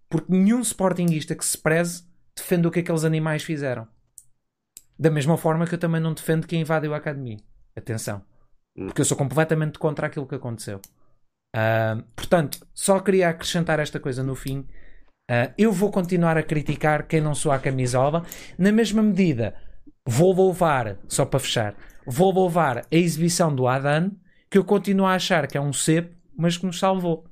Porque nenhum sportinguista que se preze defende o que aqueles animais fizeram. Da mesma forma que eu também não defendo quem invadiu a academia. Atenção. Porque eu sou completamente contra aquilo que aconteceu. Uh, portanto, só queria acrescentar esta coisa no fim. Uh, eu vou continuar a criticar quem não soa a camisola. Na mesma medida, vou louvar, só para fechar, vou louvar a exibição do Adan, que eu continuo a achar que é um cepo, mas que nos salvou.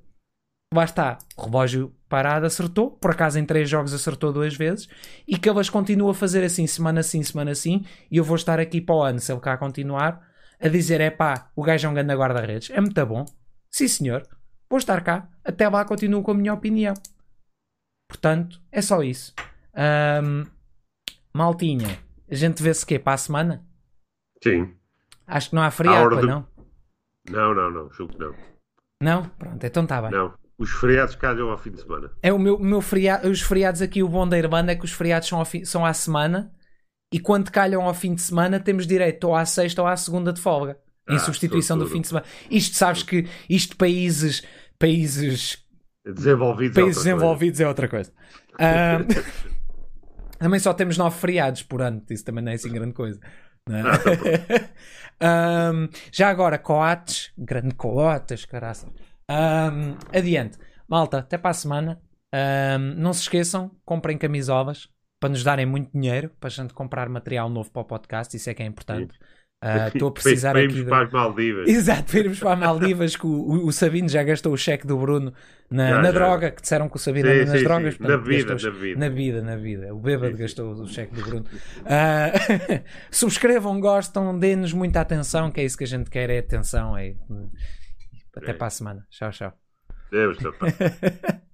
Lá está, o relógio parado acertou, por acaso em três jogos acertou duas vezes, e que elas continuam a fazer assim, semana sim, semana sim, e eu vou estar aqui para o ano, se ele cá continuar, a dizer: é pá, o gajo é um grande guarda-redes, é muito bom, sim senhor, vou estar cá, até lá continuo com a minha opinião. Portanto, é só isso. Um, maltinha, a gente vê-se quê? Para a semana? Sim. Acho que não há feriado, do... não? Não, não, não, julgo que não. Não? Pronto, então está bem. Não. Os feriados calham ao fim de semana. É o meu, meu feriado, os feriados aqui, o bom da Irlanda é que os feriados são, fi, são à semana e quando calham ao fim de semana temos direito ou à sexta ou à segunda de folga. Ah, em substituição do fim de semana. Isto sabes que isto países países desenvolvidos, é países é, desenvolvidos é outra coisa. Um, Também só temos nove feriados por ano, isso também não é assim grande coisa. um, já agora, coates, grande coates, caraça. Um, adiante, malta, até para a semana. Um, não se esqueçam, comprem camisolas para nos darem muito dinheiro para a gente comprar material novo para o podcast, isso é que é importante. Sim. Ah, estou uh, a precisar para aqui. De... para as Maldivas. Exato, para irmos para as Maldivas, que o, o, Sabino já gastou o cheque do Bruno na, já, na já. droga, que disseram que o Sabino anda nas sim, drogas. Sim. Portanto, na, vida, gastou, na vida, na vida. Na vida, O bêbado gastou o cheque do Bruno. Uh, subscrevam, gostam, dê-nos muita atenção, que é isso que a gente quer, é atenção. É... Até é. para a semana. Tchau, tchau. Deus,